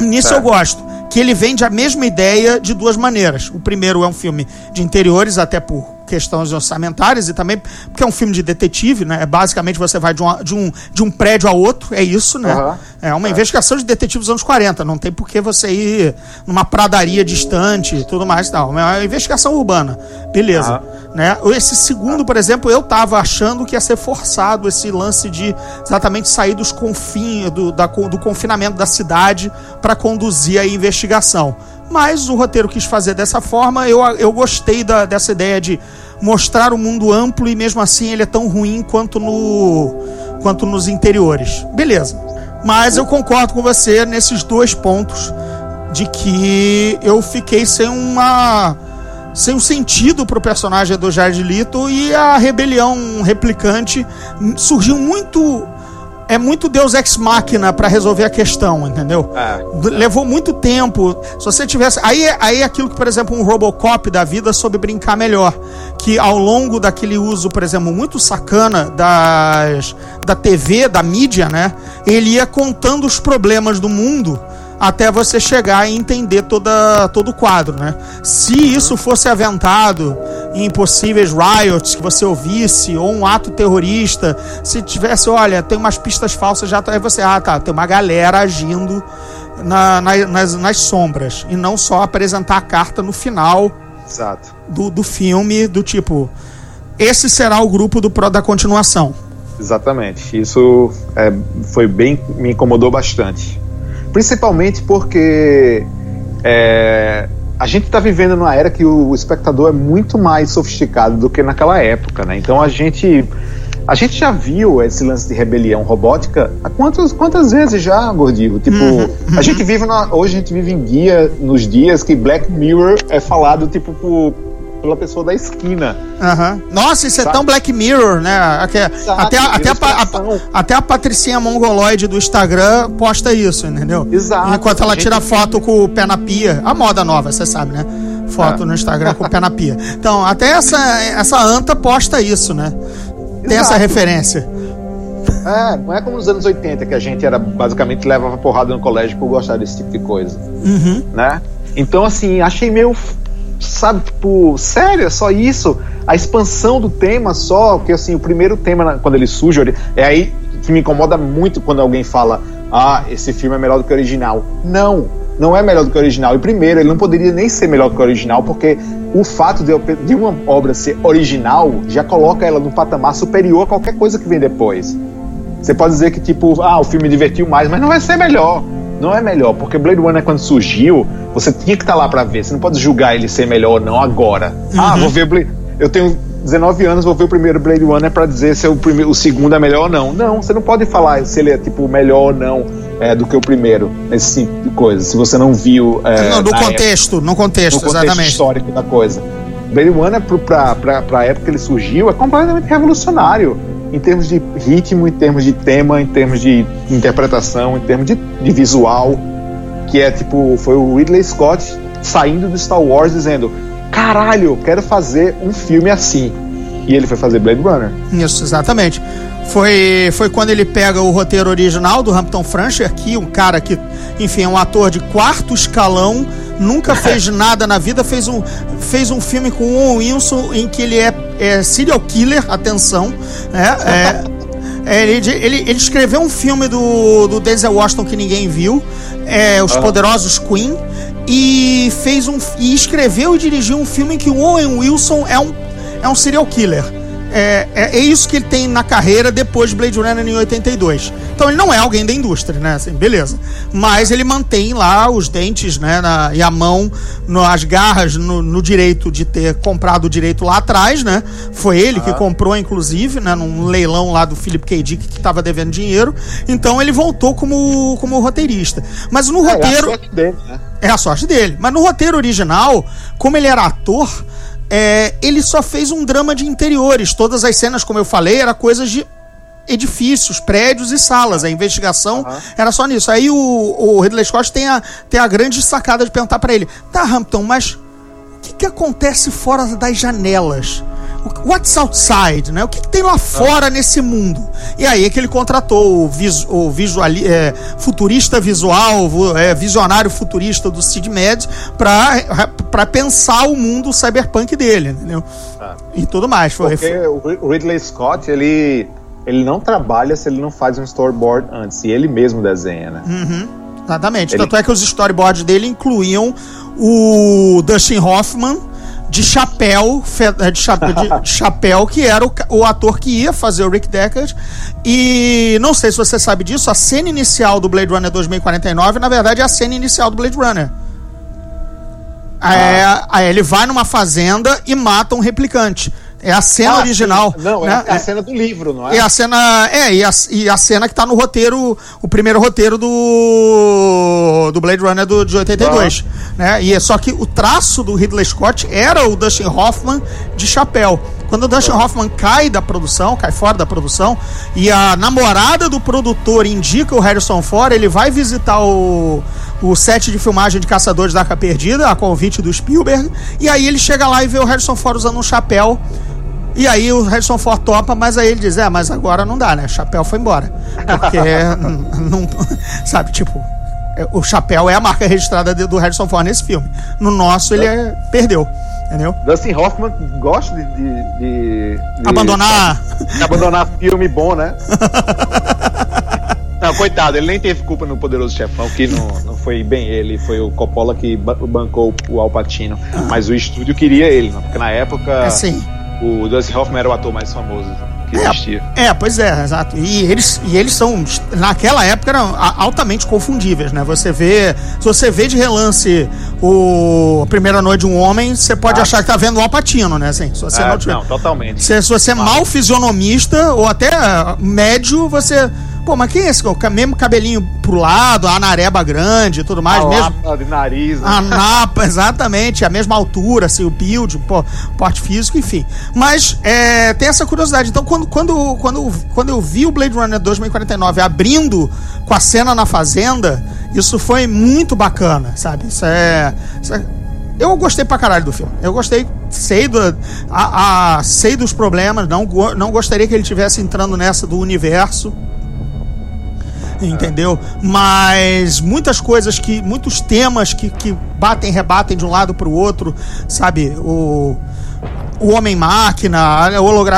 Nisso Certo. eu gosto. Que ele vende a mesma ideia de duas maneiras. O primeiro é um filme de interiores, até por questões orçamentárias e também porque é um filme de detetive, né? É Basicamente você vai de, uma- de um, de um prédio a outro, é isso, né? Aham. É uma investigação de detetive dos anos 40. Não tem por que você ir numa pradaria distante e tudo mais tal. É uma investigação urbana. Beleza. Aham. Né? Esse segundo, por exemplo, eu tava achando que ia ser forçado esse lance de exatamente sair dos confins, do, da- do confinamento da cidade para conduzir a investigação. Mas o roteiro quis fazer dessa forma, eu, eu gostei da- dessa ideia de mostrar o mundo amplo e mesmo assim ele é tão ruim quanto, no, quanto nos interiores. Beleza. Mas eu concordo com você nesses dois pontos de que eu fiquei sem uma sem um sentido pro personagem do Jared Leto e a rebelião replicante surgiu muito é muito Deus ex machina pra resolver a questão, entendeu? D- Levou muito tempo. Se você tivesse. Aí, aí é aquilo que, por exemplo, um Robocop da vida soube brincar melhor. Que ao longo daquele uso, por exemplo, muito sacana das, da TV, da mídia, né? Ele ia contando os problemas do mundo até você chegar e entender toda, todo o quadro, né? Se isso fosse aventado em possíveis riots que você ouvisse, ou um ato terrorista, se tivesse, olha, tem umas pistas falsas já, aí você, ah, tá, tem uma galera agindo na- na- nas, nas sombras, e não só apresentar a carta no final Exato. do, do filme, do tipo, esse será o grupo do pro da continuação. Exatamente. Isso é, foi bem. me incomodou bastante. Principalmente porque é, a gente está vivendo numa era que o espectador é muito mais sofisticado do que naquela época, né? Então a gente. A gente já viu esse lance de rebelião robótica há quantas, quantas vezes já, Gordinho? Tipo, a gente vive na, hoje a gente vive em dia, nos dias que Black Mirror é falado tipo por, pela pessoa da esquina. Aham. Nossa, isso é Sabe? tão Black Mirror, né? Aque- Até, a- até, a, até a Patricinha Mongoloide do Instagram posta isso, entendeu? Exato. Enquanto ela tira foto com o pé na pia. A moda nova, você sabe, né? Foto Ah. no Instagram com o pé na pia. Então, até essa, essa anta posta isso, né? Tem essa Exato. referência. É, não é como nos anos 80 que a gente era basicamente levava porrada no colégio por gostar desse tipo de coisa, Uhum. né? Então assim, achei meio sabe, tipo, sério, é só isso? A expansão do tema só, que assim, o primeiro tema na- quando ele surge, é aí que me incomoda muito quando alguém fala: "Ah, esse filme é melhor do que o original". Não, não é melhor do que o original. E primeiro, ele não poderia nem ser melhor do que o original, porque o fato de, de uma obra ser original já coloca ela num patamar superior a qualquer coisa que vem depois. Você pode dizer que, tipo, ah, o filme divertiu mais, mas não vai ser melhor. Não é melhor, porque Blade Runner, quando surgiu, você tinha que estar lá pra ver. Você não pode julgar ele ser melhor ou não agora. Ah, vou ver Blade. Eu tenho 19 anos, vou ver o primeiro Blade Runner pra dizer se é o, primeiro, o segundo é melhor ou não. Não, você não pode falar se ele é, tipo, melhor ou não é, do que o primeiro, nesse tipo de coisa. Se você não viu. É, não, no contexto, no contexto, no contexto exatamente. histórico da coisa. Blade Runner, pra, pra, pra época que ele surgiu, é completamente revolucionário. Em termos de ritmo, em termos de tema, em termos de interpretação, em termos de, de visual. Que é tipo, foi o Ridley Scott saindo do Star Wars dizendo: Caralho, quero fazer um filme assim. E ele foi fazer Blade Runner. Isso, exatamente. Foi, foi quando ele pega o roteiro original do Hampton Francher, que um cara que, enfim, é um ator de quarto escalão, nunca fez nada na vida, fez um, fez um filme com o Wilson em que ele é, é serial killer, atenção, né? É, ele, ele, ele escreveu um filme do, do Denzel Washington que ninguém viu, é, Os Poderosos Queen, e fez um e escreveu e dirigiu um filme em que o Owen Wilson é um, é um serial killer. É, é, é isso que ele tem na carreira depois de Blade Runner em 82. Então ele não é alguém da indústria, né? Assim, beleza. Mas ele mantém lá os dentes, né? Na, e a mão, no, as garras no, no direito de ter comprado o direito lá atrás, né? Foi ele que comprou, inclusive, né? Num leilão lá do Philip K. Dick que estava devendo dinheiro. Então ele voltou como, como roteirista. Mas no É, roteiro. a sorte dele, né? É a sorte dele. Mas no roteiro original, como ele era ator, é, ele só fez um drama de interiores. Todas as cenas, como eu falei, era coisas de edifícios, prédios e salas. A investigação era só nisso. Aí o, o Ridley Scott tem a, tem a grande sacada de perguntar pra ele: Tá, Hampton, mas o que, que acontece fora das janelas? What's outside, né? O que, que tem lá fora nesse mundo? E aí é que ele contratou o, vis, o visuali, é, futurista visual, é, visionário futurista do Sid Med pra pensar o mundo cyberpunk dele, entendeu? E tudo mais. Foi, Porque o Ri- o Ridley Scott, ele, ele não trabalha se ele não faz um storyboard antes. E ele mesmo desenha, né? Exatamente. Ele- Tanto é que os storyboards dele incluíam o Dustin Hoffman de chapéu, fe- de, chape- de- de chapéu, que era o, o ator que ia fazer o Rick Deckard. E não sei se você sabe disso, a cena inicial do Blade Runner 2049, na verdade, é a cena inicial do Blade Runner. É, aí ele vai numa fazenda e mata um replicante. É a cena Ah, original. sim. Não, né? é a cena do livro, não é? E a cena. É, e a, e a cena que tá no roteiro, o primeiro roteiro do. do Blade Runner do, de 82. Né? E é só que o traço do Ridley Scott era o Dustin Hoffman de chapéu. Quando o Dustin Hoffman cai da produção, cai fora da produção, e a namorada do produtor indica o Harrison Ford, ele vai visitar o, o set de filmagem de Caçadores da Arca Perdida, a convite do Spielberg, e aí ele chega lá e vê o Harrison Ford usando um chapéu e aí o Harrison Ford topa, mas aí ele diz, é, mas agora não dá, né? Chapéu foi embora. Porque, não, sabe, tipo, é, o chapéu é a marca registrada do Harrison Ford nesse filme. No nosso, ele é- perdeu, entendeu? Dustin Hoffman gosta de, de, de- de- Abandonar... de abandonar filme bom, né? Não, coitado, ele nem teve culpa no Poderoso Chefão, que não, não foi bem ele, foi o Coppola que ba- bancou o Al Pacino. Mas o estúdio queria ele, né? porque na época Assim, o Dustin Hoffman era o ator mais famoso que existia. É, pois é, exato. E eles, e eles são, naquela época, eram altamente confundíveis, né? Você vê, se você vê de relance o A Primeira Noite de um Homem, você pode Ah, achar que tá vendo o Alpatino, né? Assim, se você Ah, não tiver... não, totalmente. Se, se você é mal fisionomista ou até ah, médio, você. Pô, mas quem é esse? Mesmo cabelinho pro lado, a nareba grande e tudo mais, a mesmo. lapa de nariz, né? A napa, exatamente, a mesma altura, assim, o build, pô, porte físico, enfim. Mas é, tem essa curiosidade. Então, quando, quando, quando, quando eu vi o Blade Runner 2049 abrindo com a cena na fazenda, isso foi muito bacana, sabe? Isso é. isso é- eu gostei pra caralho do filme. Eu gostei, sei, do, a, a- sei dos problemas, não, não gostaria que ele tivesse entrando nessa do universo entendeu? Mas muitas coisas que, muitos temas que, que batem, rebatem de um lado para o outro, sabe? O, o homem-máquina,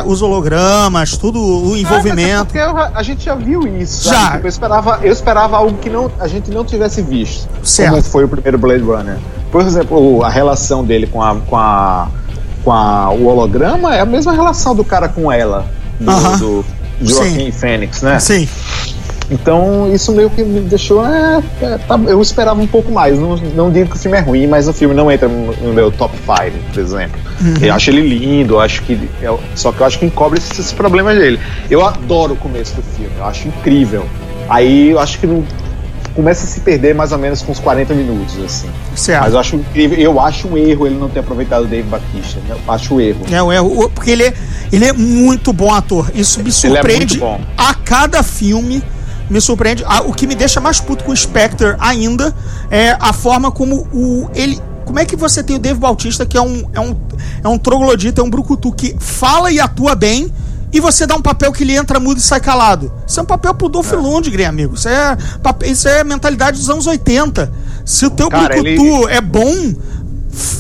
os hologramas, tudo o envolvimento. Porque eu- a gente já viu isso. Já. sabe? Tipo, eu, esperava, eu esperava algo que não, a gente não tivesse visto. Certo. Como foi o primeiro Blade Runner. Por exemplo, a relação dele com a, com a, com a, o holograma é a mesma relação do cara com ela. Do, Aham. do, Joaquim Fênix, né? Sim. Então isso meio que me deixou. É, é, tá, eu esperava um pouco mais. Não, não digo que o filme é ruim, mas o filme não entra no, meu top 5, por exemplo. Eu acho ele lindo, acho que. eu- só que eu acho que encobre esses, esses problemas dele. Eu adoro o começo do filme, eu acho incrível. Aí eu acho que não. Começa a se perder mais ou menos com uns 40 minutos, assim. Certo. Mas eu acho incrível, eu acho um erro ele não ter aproveitado o Dave Batista. né? Eu acho um erro. É, o erro, porque ele é, ele é muito bom ator. Isso me é surpreende bom. a cada filme. Me surpreende. Ah, o que me deixa mais puto com o Spectre ainda é a forma como o ele. Como é que você tem o Dave Bautista, que é um, é um, é um troglodita, é um brucutu que fala e atua bem, e você dá um papel que ele entra mudo e sai calado. Isso é um papel pro Dolph Lundgren, amigo. Isso é, isso é mentalidade dos anos 80. Se o teu Cara, brucutu é bom,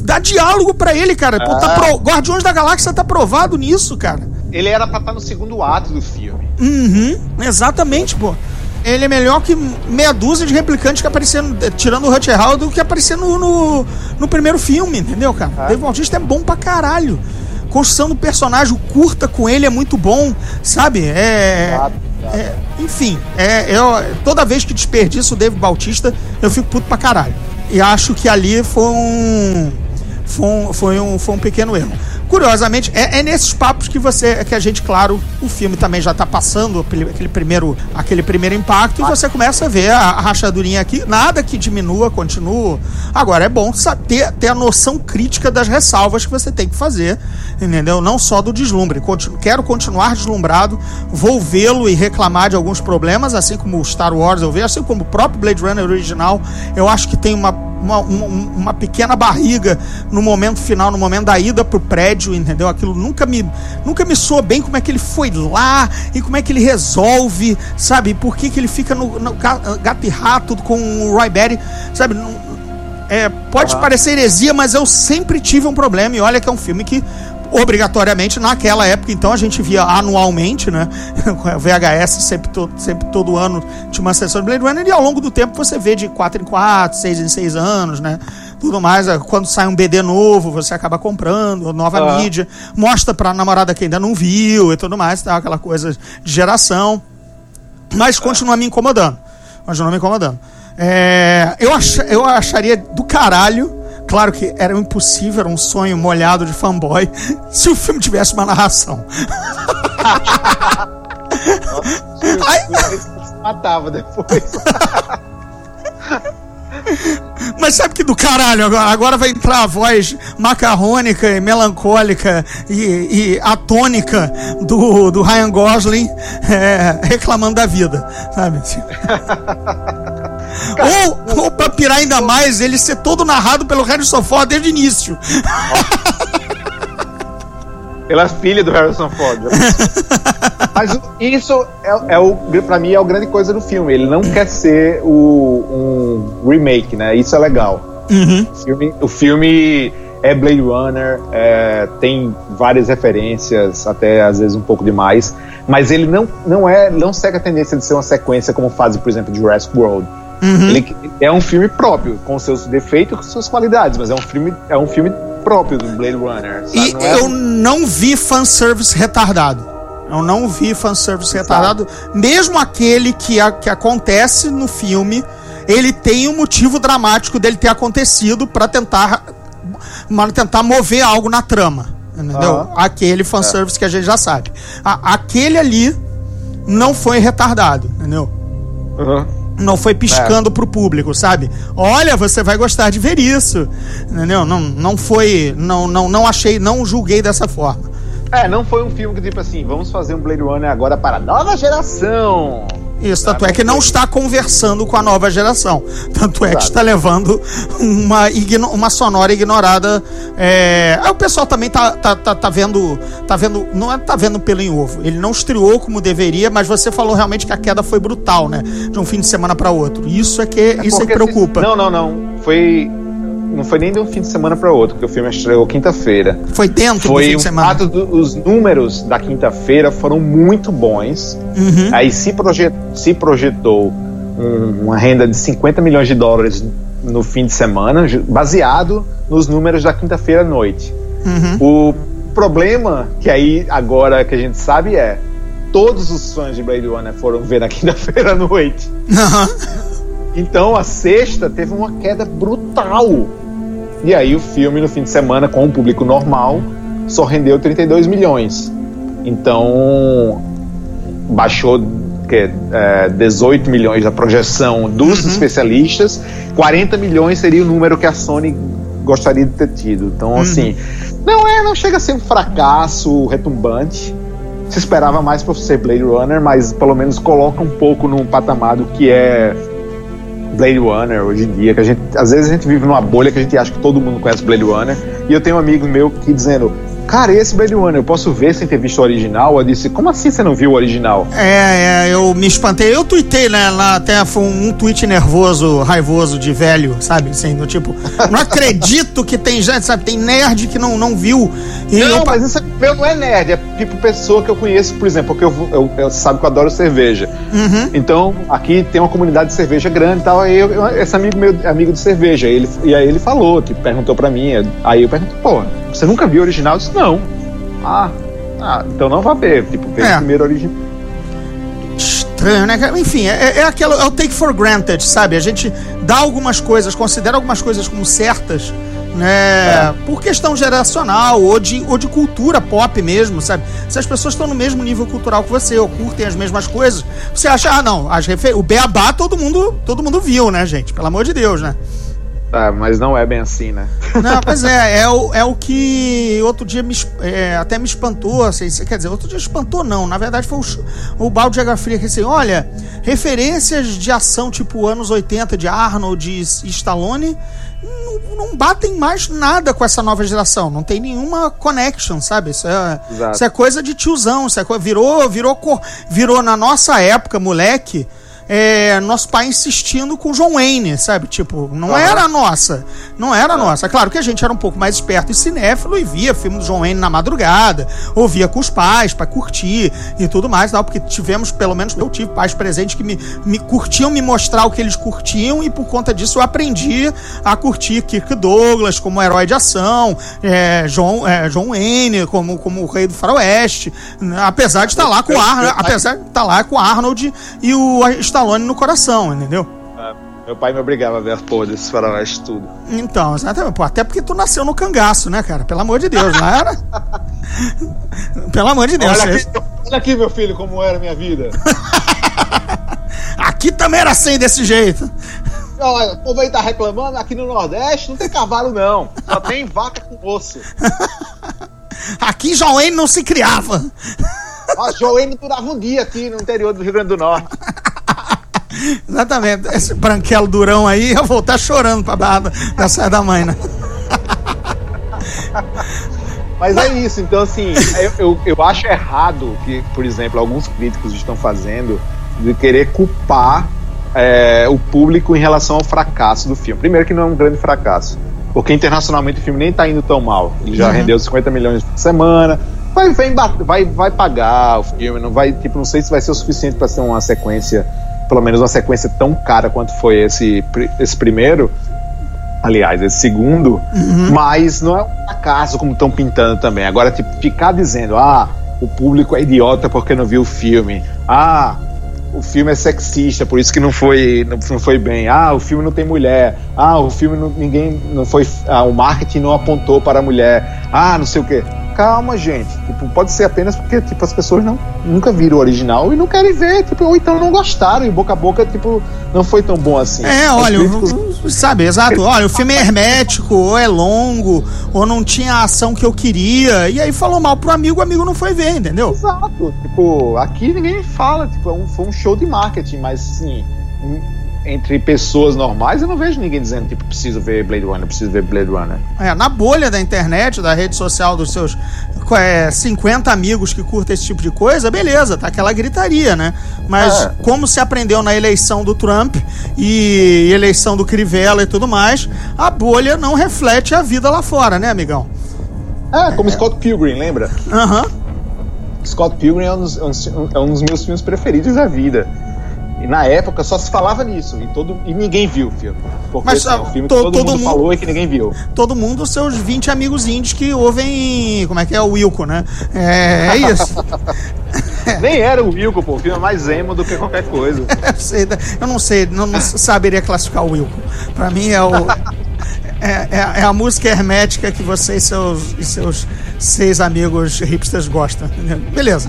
dá diálogo pra ele, cara. Pô, tá Ah. pro- Guardiões da Galáxia tá provado nisso, cara. Ele era pra estar no segundo ato do filme. Uhum, exatamente, pô. Ele é melhor que meia dúzia de replicantes que apareceram, tirando o Hut Hall, do que aparecer no, no, no primeiro filme, entendeu, cara? Dave Bautista é bom pra caralho. Construção do personagem, curta com ele é muito bom, sabe? É. É- enfim, é, eu, toda vez que desperdiço o Dave Bautista, eu fico puto pra caralho. E acho que ali foi um. Foi um, foi um, foi um pequeno erro. Curiosamente, é, é nesses papos que você que a gente, claro, o filme também já tá passando aquele, primeiro, aquele primeiro impacto e você começa a ver a, a rachadurinha aqui. Nada que diminua, continua. Agora é bom ter, ter a noção crítica das ressalvas que você tem que fazer, entendeu? Não só do deslumbre. Continu- quero continuar deslumbrado, vou vê-lo e reclamar de alguns problemas, assim como o Star Wars eu vejo, assim como o próprio Blade Runner original. Eu acho que tem uma uma, uma, uma pequena barriga no momento final, no momento da ida pro prédio, entendeu? Aquilo nunca me, nunca me soou bem como é que ele foi lá e como é que ele resolve, sabe? Por que, que ele fica no, no ga- gato e rato com o Roy Batty, sabe? É, pode parecer heresia, mas eu sempre tive um problema. E olha que é um filme que, obrigatoriamente, naquela época, então, a gente via anualmente, né? VHS sempre, to- sempre todo ano tinha uma sessão de Blade Runner. E ao longo do tempo você vê de 4 em 4, 6 em 6 anos, né? Tudo mais. é, Quando sai um BD novo, você acaba comprando, nova Ah. mídia. Mostra pra namorada que ainda não viu e tudo mais, tá? Aquela coisa de geração. Mas continua me incomodando. Continua me incomodando. É, eu, ach, eu acharia do caralho. Claro que era impossível, era um sonho molhado de fanboy. Se o filme tivesse uma narração. Ai. se matava depois. Mas sabe que do caralho agora? Agora vai entrar a voz macarrônica e melancólica e, e atônica do, do Ryan Gosling é, reclamando da vida, sabe? ou, ou pra pirar ainda mais, ele ser todo narrado pelo Harrison Ford desde o início. Pela filha do Harrison Ford. Mas isso é, é o, pra mim é a grande coisa do filme. Ele não quer ser o, um remake, né? Isso é legal. O, filme, o filme é Blade Runner, é, tem várias referências, até às vezes um pouco demais. Mas ele não, não é, não segue a tendência de ser uma sequência como faz, por exemplo, Jurassic World. Ele é um filme próprio, com seus defeitos e com suas qualidades, mas é um filme, é um filme próprio do Blade Runner. E Não é eu um- não vi fanservice retardado. Eu não vi fanservice retardado. Mesmo aquele que, a- que acontece no filme, ele tem um motivo dramático dele ter acontecido pra tentar, tentar mover algo na trama. Entendeu? Aquele fanservice que a gente já sabe. A- aquele ali não foi retardado, entendeu? Uhum. Não foi piscando pro público, sabe? Olha, você vai gostar de ver isso. Entendeu? Não, não foi. Não, não, não achei, não julguei dessa forma. É, não foi um filme que tipo assim, vamos fazer um Blade Runner agora para a nova geração. Isso, tanto é que não está conversando com a nova geração. Tanto é que está levando uma, uma sonora ignorada. É... Aí o pessoal também tá, tá, tá, tá vendo. Tá vendo. Não é tá vendo pelo em ovo. Ele não estreou como deveria, mas você falou realmente que a queda foi brutal, né? De um fim de semana para outro. Isso é que, isso é que preocupa. Não, não, não. Foi. Não foi nem de um fim de semana para outro, porque o filme estreou quinta-feira. Foi dentro do Foi fim um de semana. fato do- os números da quinta-feira foram muito bons. Uhum. Aí se, projet, se projetou um- uma renda de 50 milhões de dólares no fim de semana, baseado nos números da quinta-feira à noite. Uhum. O problema que aí agora que a gente sabe é todos os fãs de Blade Runner foram ver na quinta-feira à noite. Aham. Então a sexta teve uma queda brutal. E aí o filme no fim de semana com o público normal só rendeu 32 milhões. Então baixou que, é, 18 milhões da projeção dos especialistas, 40 milhões seria o número que a Sony gostaria de ter tido. Então assim, não é, não chega a ser um fracasso retumbante. Se esperava mais por ser Blade Runner, mas pelo menos coloca um pouco num patamar do que é Blade Runner hoje em dia, que a gente, às vezes a gente vive numa bolha que a gente acha que todo mundo conhece Blade Runner, e eu tenho um amigo meu que dizendo, cara, esse Blade Runner, eu posso ver sem ter visto o original? Eu disse, como assim você não viu o original? É, é, eu me espantei. Eu tuitei, né? Lá até foi um, um tweet nervoso, raivoso de velho, sabe? Assim, do tipo, não acredito que tem gente, sabe? Tem nerd que não, não viu. E não, eu, mas isso é, meu não é nerd, é tipo pessoa que eu conheço, por exemplo, porque eu, eu, eu sabe que eu adoro cerveja. Uhum. Então, aqui tem uma comunidade de cerveja grande e tal. Aí eu, esse amigo meu, amigo de cerveja, ele, e aí ele falou, tipo, perguntou pra mim. Aí eu perguntei, pô, você nunca viu o original? Eu disse, não. Ah, ah, então não vai ver. Tipo, vê É. o primeiro original. Estranho, né? Enfim, é, é aquilo, é o take for granted, sabe? A gente dá algumas coisas, considera algumas coisas como certas, né? Por questão geracional ou de, ou de cultura pop mesmo, sabe? Se as pessoas estão no mesmo nível cultural que você ou curtem as mesmas coisas, você acha, ah, não, as refer... o Beabá todo mundo, todo mundo viu, né, gente? Pelo amor de Deus, né? Ah, mas não é bem assim, né? Não, pois é, é o, é o que outro dia me, é, até me espantou, assim, quer dizer, outro dia espantou não, na verdade foi o, o balde de água fria que assim, olha, referências de ação tipo anos 80 de Arnold e Stallone não, não batem mais nada com essa nova geração, não tem nenhuma connection, sabe? Isso é, Exato. isso é coisa de tiozão, isso é virou, virou, virou na nossa época, moleque, é, nosso pai insistindo com o John Wayne, sabe? Tipo, não Aham. era a nossa. Não era a nossa. Claro que a gente era um pouco mais esperto e cinéfilo e via filme do John Wayne na madrugada, ouvia com os pais pra curtir e tudo mais, tal, porque tivemos, pelo menos eu tive pais presentes que me, me curtiam me mostrar o que eles curtiam e por conta disso eu aprendi a curtir Kirk Douglas como herói de ação, é, John, é, John Wayne como, como o rei do faroeste, né? apesar de estar lá com o Arnold, apesar de estar lá com o Arnold e o Stallone no coração, entendeu? Ah, meu pai me obrigava a ver as porra desses faroeste tudo. Então, exatamente. Pô, até porque tu nasceu no cangaço, né, cara? Pelo amor de Deus, não era? Pelo amor de Deus. Olha aqui, olha aqui, meu filho, como era a minha vida. Aqui também era assim, desse jeito. Olha, o povo aí tá reclamando, aqui no Nordeste não tem cavalo, não. Só tem vaca com osso. Aqui John Wayne não se criava. A Joane durava um dia aqui no interior do Rio Grande do Norte. Exatamente. Esse branquelo durão aí ia voltar chorando pra barra da- saia da mãe, né? Mas é isso, então assim, eu, eu, eu acho errado que, por exemplo, alguns críticos estão fazendo de querer culpar é, o público em relação ao fracasso do filme. Primeiro que não é um grande fracasso, porque internacionalmente o filme nem tá indo tão mal. Ele já Uhum. rendeu 50 milhões por semana. Vai, ba- vai, vai pagar o filme, não vai, tipo, não sei se vai ser o suficiente para ser uma sequência, pelo menos uma sequência tão cara quanto foi esse, esse primeiro. Aliás, esse segundo, mas não é um fracasso como estão pintando também. Agora, tipo, ficar dizendo, ah, o público é idiota porque não viu o filme. Ah, o filme é sexista, por isso que não foi, não, não foi bem. Ah, o filme não tem mulher. Ah, o filme não, ninguém não foi, ah, o marketing não apontou para a mulher. Ah, não sei o quê. Calma, gente. Tipo, pode ser apenas porque tipo as pessoas não nunca viram o original e não querem ver, tipo, ou então não gostaram e boca a boca tipo não foi tão bom assim. É, olha, críticos- sabe, exato. Olha, o filme é hermético, ou é longo, ou não tinha a ação que eu queria. E aí falou mal pro amigo, o amigo não foi ver, entendeu? Exato. Tipo, aqui ninguém fala, tipo, é foi um show de marketing, mas assim, entre pessoas normais, eu não vejo ninguém dizendo, tipo, preciso ver Blade Runner, preciso ver Blade Runner. É, na bolha da internet, da rede social dos seus é, 50 amigos que curtem esse tipo de coisa, beleza, tá aquela gritaria, né? Mas É. como se aprendeu na eleição do Trump e eleição do Crivella e tudo mais, a bolha não reflete a vida lá fora, né, amigão? É, como Scott Pilgrim, lembra? Aham. Scott Pilgrim é um, dos, é é um dos meus filmes preferidos da vida. E na época só se falava nisso, e, todo, e ninguém viu o filme. Porque Mas, assim, é ah, um filme to- que todo, todo mundo mundo- falou e que ninguém viu. Todo mundo, seus 20 amigos índios que ouvem. Como é que é? O Wilco, né? É, é isso. Nem era o Wilco, pô. O filme é mais emo do que qualquer coisa. Eu, não sei, não, não saberia classificar o Wilco. Pra mim é o. É, é, é a música hermética que você e seus, e seus seis amigos hipsters gostam. Beleza.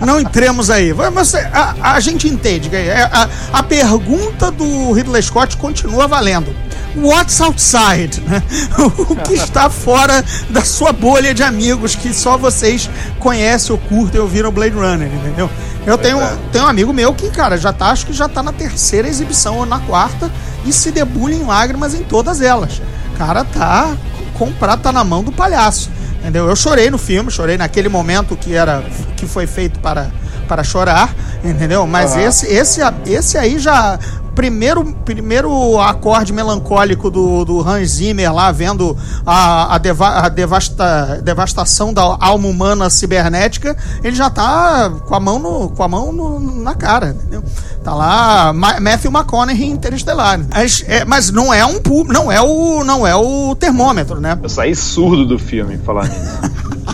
Não entremos aí. Você, a, a gente entende. é- A, a pergunta do Ridley Scott continua valendo. What's outside? né? O que está fora da sua bolha de amigos que só vocês conhecem ou curtem ou viram Blade Runner, entendeu? Eu tenho, é. tenho um amigo meu que, cara, já tá, acho que já tá na terceira exibição ou na quarta e se debulha em lágrimas em todas elas. Cara, tá com o prato tá na mão do palhaço. Entendeu? Eu chorei no filme, chorei naquele momento que era que foi feito para, para chorar, entendeu? Mas Aham. esse, esse esse aí já primeiro primeiro acorde melancólico do, do Hans Zimmer lá vendo a, a, deva- a devasta, devastação da alma humana cibernética, ele já tá com a mão no, com a mão no- na cara, entendeu? Tá lá Ma- Matthew McConaughey Interestelar. Mas, é, mas não é um não é o não é o termômetro, né? Eu saí surdo do filme falando nisso.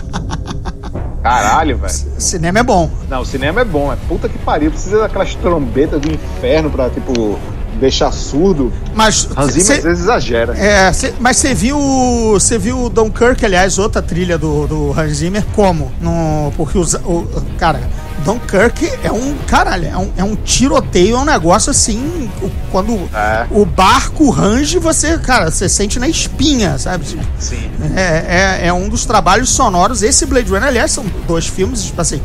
Caralho, velho. Cinema é bom. Não, o cinema é bom, é puta que pariu. Precisa daquelas trombetas do inferno pra, tipo, deixar surdo. Mas Hans Zimmer cê- às vezes exagera. É, cê- mas você viu, você viu Dunkirk, aliás, outra trilha do, do Hans Zimmer, como? No, porque os, o, cara, Dunkirk é um, caralho, é um, é um tiroteio, é um negócio assim, quando É. o barco range, você, cara, você sente na espinha, sabe? Sim. É, é, é um dos trabalhos sonoros. Esse Blade Runner, aliás, são dois filmes, tipo assim,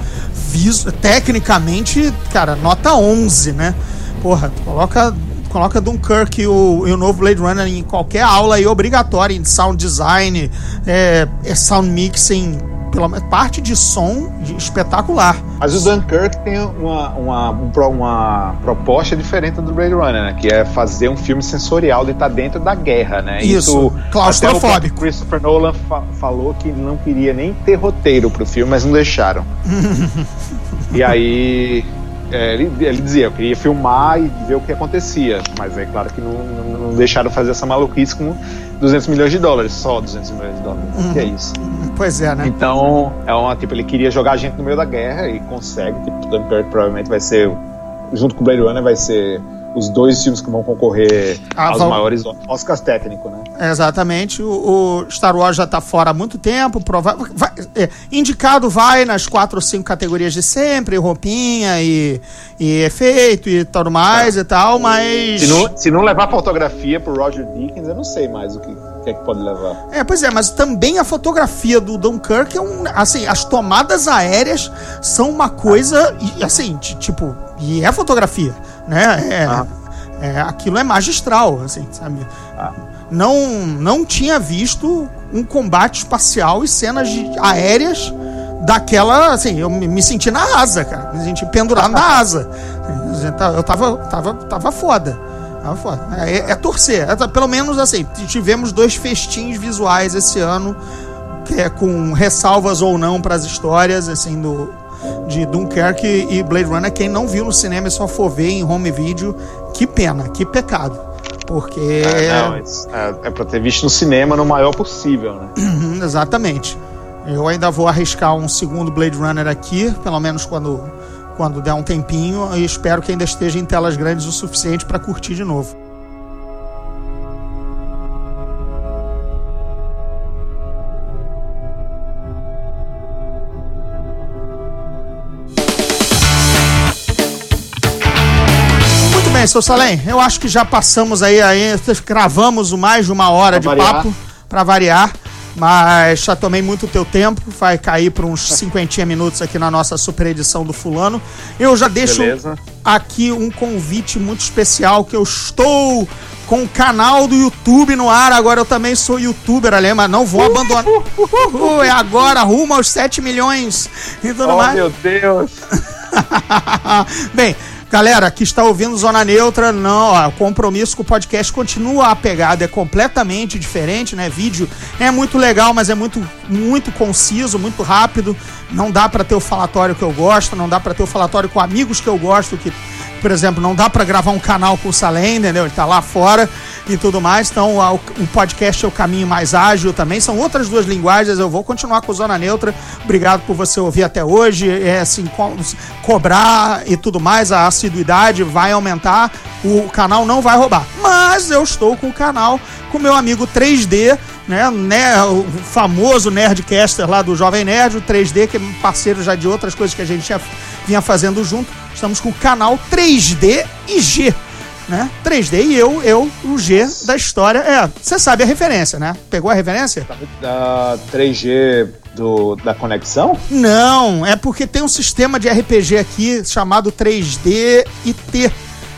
visu- tecnicamente, cara, nota 11, né? Porra, coloca, coloca Dunkirk e o, e o novo Blade Runner em qualquer aula aí obrigatória, em sound design, é, é sound mixing, pelo menos parte de som de- espetacular. Mas o Dunkirk tem uma, uma, um uma proposta diferente do Blade Runner, né? Que é fazer um filme sensorial de estar dentro da guerra, né? Isso, claustrofóbico. até o Christopher Nolan fa- falou que não queria nem ter roteiro pro filme, mas não deixaram. e aí é, ele, ele dizia, eu queria filmar e ver o que acontecia, mas é claro que não, não- não deixaram fazer essa maluquice com 200 milhões de dólares, só 200 milhões de dólares. Que é isso? Pois é, né? Então, é uma, tipo, ele queria jogar a gente no meio da guerra e consegue. Tipo, Dunkirk provavelmente vai ser, junto com o Blade Runner, vai ser os dois filmes que vão concorrer Ah, aos vão- maiores Oscars técnicos, né? Exatamente. O, o Star Wars já tá fora há muito tempo. Prova vai- é, indicado vai nas quatro ou cinco categorias de sempre, roupinha e, e efeito e tudo mais e tal, mas. Se não, se não levar fotografia pro Roger Deakins, eu não sei mais o que, que é que pode levar. É, pois é, mas também a fotografia do Dunkirk é um. Assim, as tomadas aéreas são uma coisa. assim, ti- tipo. E é fotografia, né? É, Ah. é, aquilo é magistral, assim, sabe? Ah. Não, não tinha visto um combate espacial e cenas de- aéreas daquela. Assim, eu me, senti na asa, cara. Me senti pendurado na asa. Eu tava, tava, tava foda. Tava foda. É, é torcer. É, pelo menos assim, tivemos dois festins visuais esse ano, que é com ressalvas ou não para as histórias, assim, do. De Dunkerque e Blade Runner, quem não viu no cinema e só for ver em home video, que pena, que pecado. Porque. É, não, isso- é, é pra ter visto no cinema no maior possível, né? Uhum, exatamente. Eu ainda vou arriscar um segundo Blade Runner aqui, pelo menos quando, quando der um tempinho, e espero que ainda esteja em telas grandes o suficiente para curtir de novo. Bem, seu Salem, eu acho que já passamos aí, aí gravamos o mais de uma hora Pra de variar. papo para variar, mas já tomei muito teu tempo, vai cair para uns 50 minutos aqui na nossa super edição do Fulano. Eu já deixo Beleza. aqui um convite muito especial que eu estou com o canal do YouTube no ar, agora eu também sou youtuber ali, mas não vou abandonar. Uhul, é agora, rumo aos 7 milhões e tudo Oh, mais. meu Deus! Bem, galera que está ouvindo Zona Neutra, não, ó, o compromisso com o podcast continua a pegada, é completamente diferente, né? Vídeo é muito legal, mas é muito, muito conciso, muito rápido. Não dá para ter o falatório que eu gosto, não dá para ter o falatório com amigos que eu gosto, que por exemplo, não dá para gravar um canal com o Salem, entendeu? Ele tá lá fora e tudo mais. Então, o podcast é o caminho mais ágil também. São outras duas linguagens. Eu vou continuar com Zona Neutra. Obrigado por você ouvir até hoje. É assim, co- cobrar e tudo mais. A assiduidade vai aumentar. O canal não vai roubar. Mas eu estou com o canal com meu amigo 3D, né, né, o famoso Nerdcaster lá do Jovem Nerd, o 3D, que é parceiro já de outras coisas que a gente já vinha fazendo junto. Estamos com o canal 3D e G, né? 3D e eu, eu, o G da história. É, você sabe a referência, né? Pegou a referência? Da 3G do, da conexão? Não, é porque tem um sistema de RPG aqui chamado 3D e T,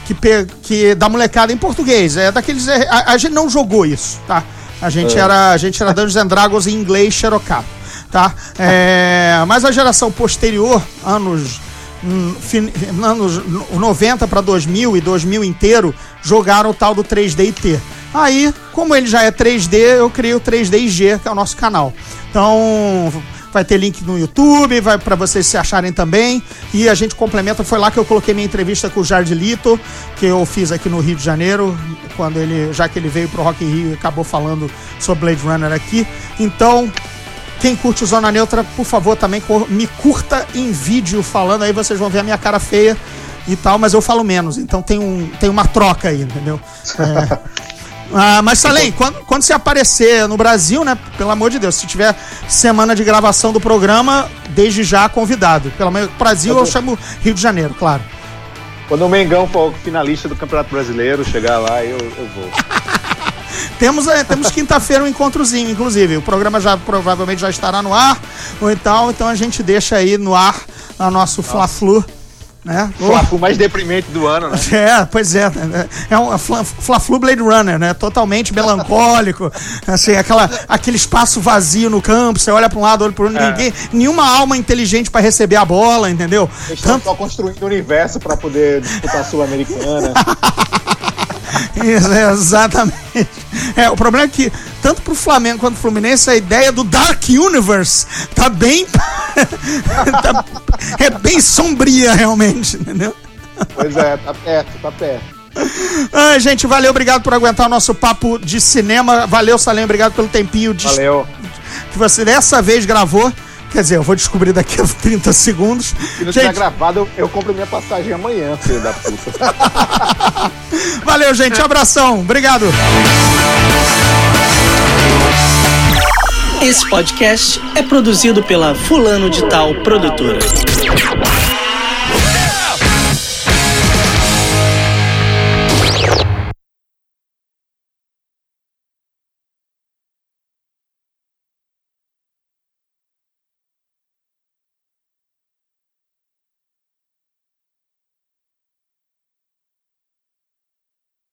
que, que da molecada em português. É daqueles. A, a gente não jogou isso, tá? A gente era, a gente era Dungeons and Dragons em inglês xerocado, tá? É, mas a geração posterior, anos hum, anos 90 para 2000 e 2000 inteiro, jogaram o tal do 3D e T. Aí, como ele já é 3D, eu criei o 3D e G, que é o nosso canal. Então, vai ter link no YouTube, vai para vocês se acharem também. E a gente complementa, foi lá que eu coloquei minha entrevista com o Jared Lito, que eu fiz aqui no Rio de Janeiro, quando ele, já que ele veio pro Rock in Rio e acabou falando sobre Blade Runner aqui. Então, quem curte o Zona Neutra, por favor, também me curta em vídeo falando, aí vocês vão ver a minha cara feia e tal, mas eu falo menos, então tem, um, tem uma troca aí, entendeu? É. Ah, mas Salem, quando, quando você aparecer no Brasil, né? Pelo amor de Deus, se tiver semana de gravação do programa, desde já convidado. Pelo menos Brasil eu chamo Rio de Janeiro, claro. Quando o Mengão for finalista do Campeonato Brasileiro, chegar lá, eu, eu vou. Temos, é, temos quinta-feira um encontrozinho, inclusive. O programa já provavelmente já estará no ar, ou então, então a gente deixa aí no ar a nosso Fla-Flu, né? O Fla-Flu mais deprimente do ano, né? É, pois é. né? É um Fla- Fla-Flu Blade Runner, né? Totalmente melancólico. Assim, aquela, aquele espaço vazio no campo, você olha para um lado, olha para outro, É. ninguém, nenhuma alma inteligente para receber a bola, entendeu? Eles estão Tanto, só construindo o universo para poder disputar a Sul-Americana. Isso, é, exatamente. É, o problema é que, tanto pro Flamengo quanto pro Fluminense, a ideia do Dark Universe tá bem. tá- é bem sombria, realmente, entendeu? Pois é, tá perto, tá perto. Ai, gente, valeu, obrigado por aguentar o nosso papo de cinema. Valeu, Salem, obrigado pelo tempinho de Valeu. que você dessa vez gravou. Quer dizer, eu vou descobrir daqui a 30 segundos. Se não tiver Gente, gravado, eu, eu compro minha passagem amanhã, filho da puta. valeu, gente. Abração. Obrigado. Esse podcast é produzido pela Fulano de Tal Produtora.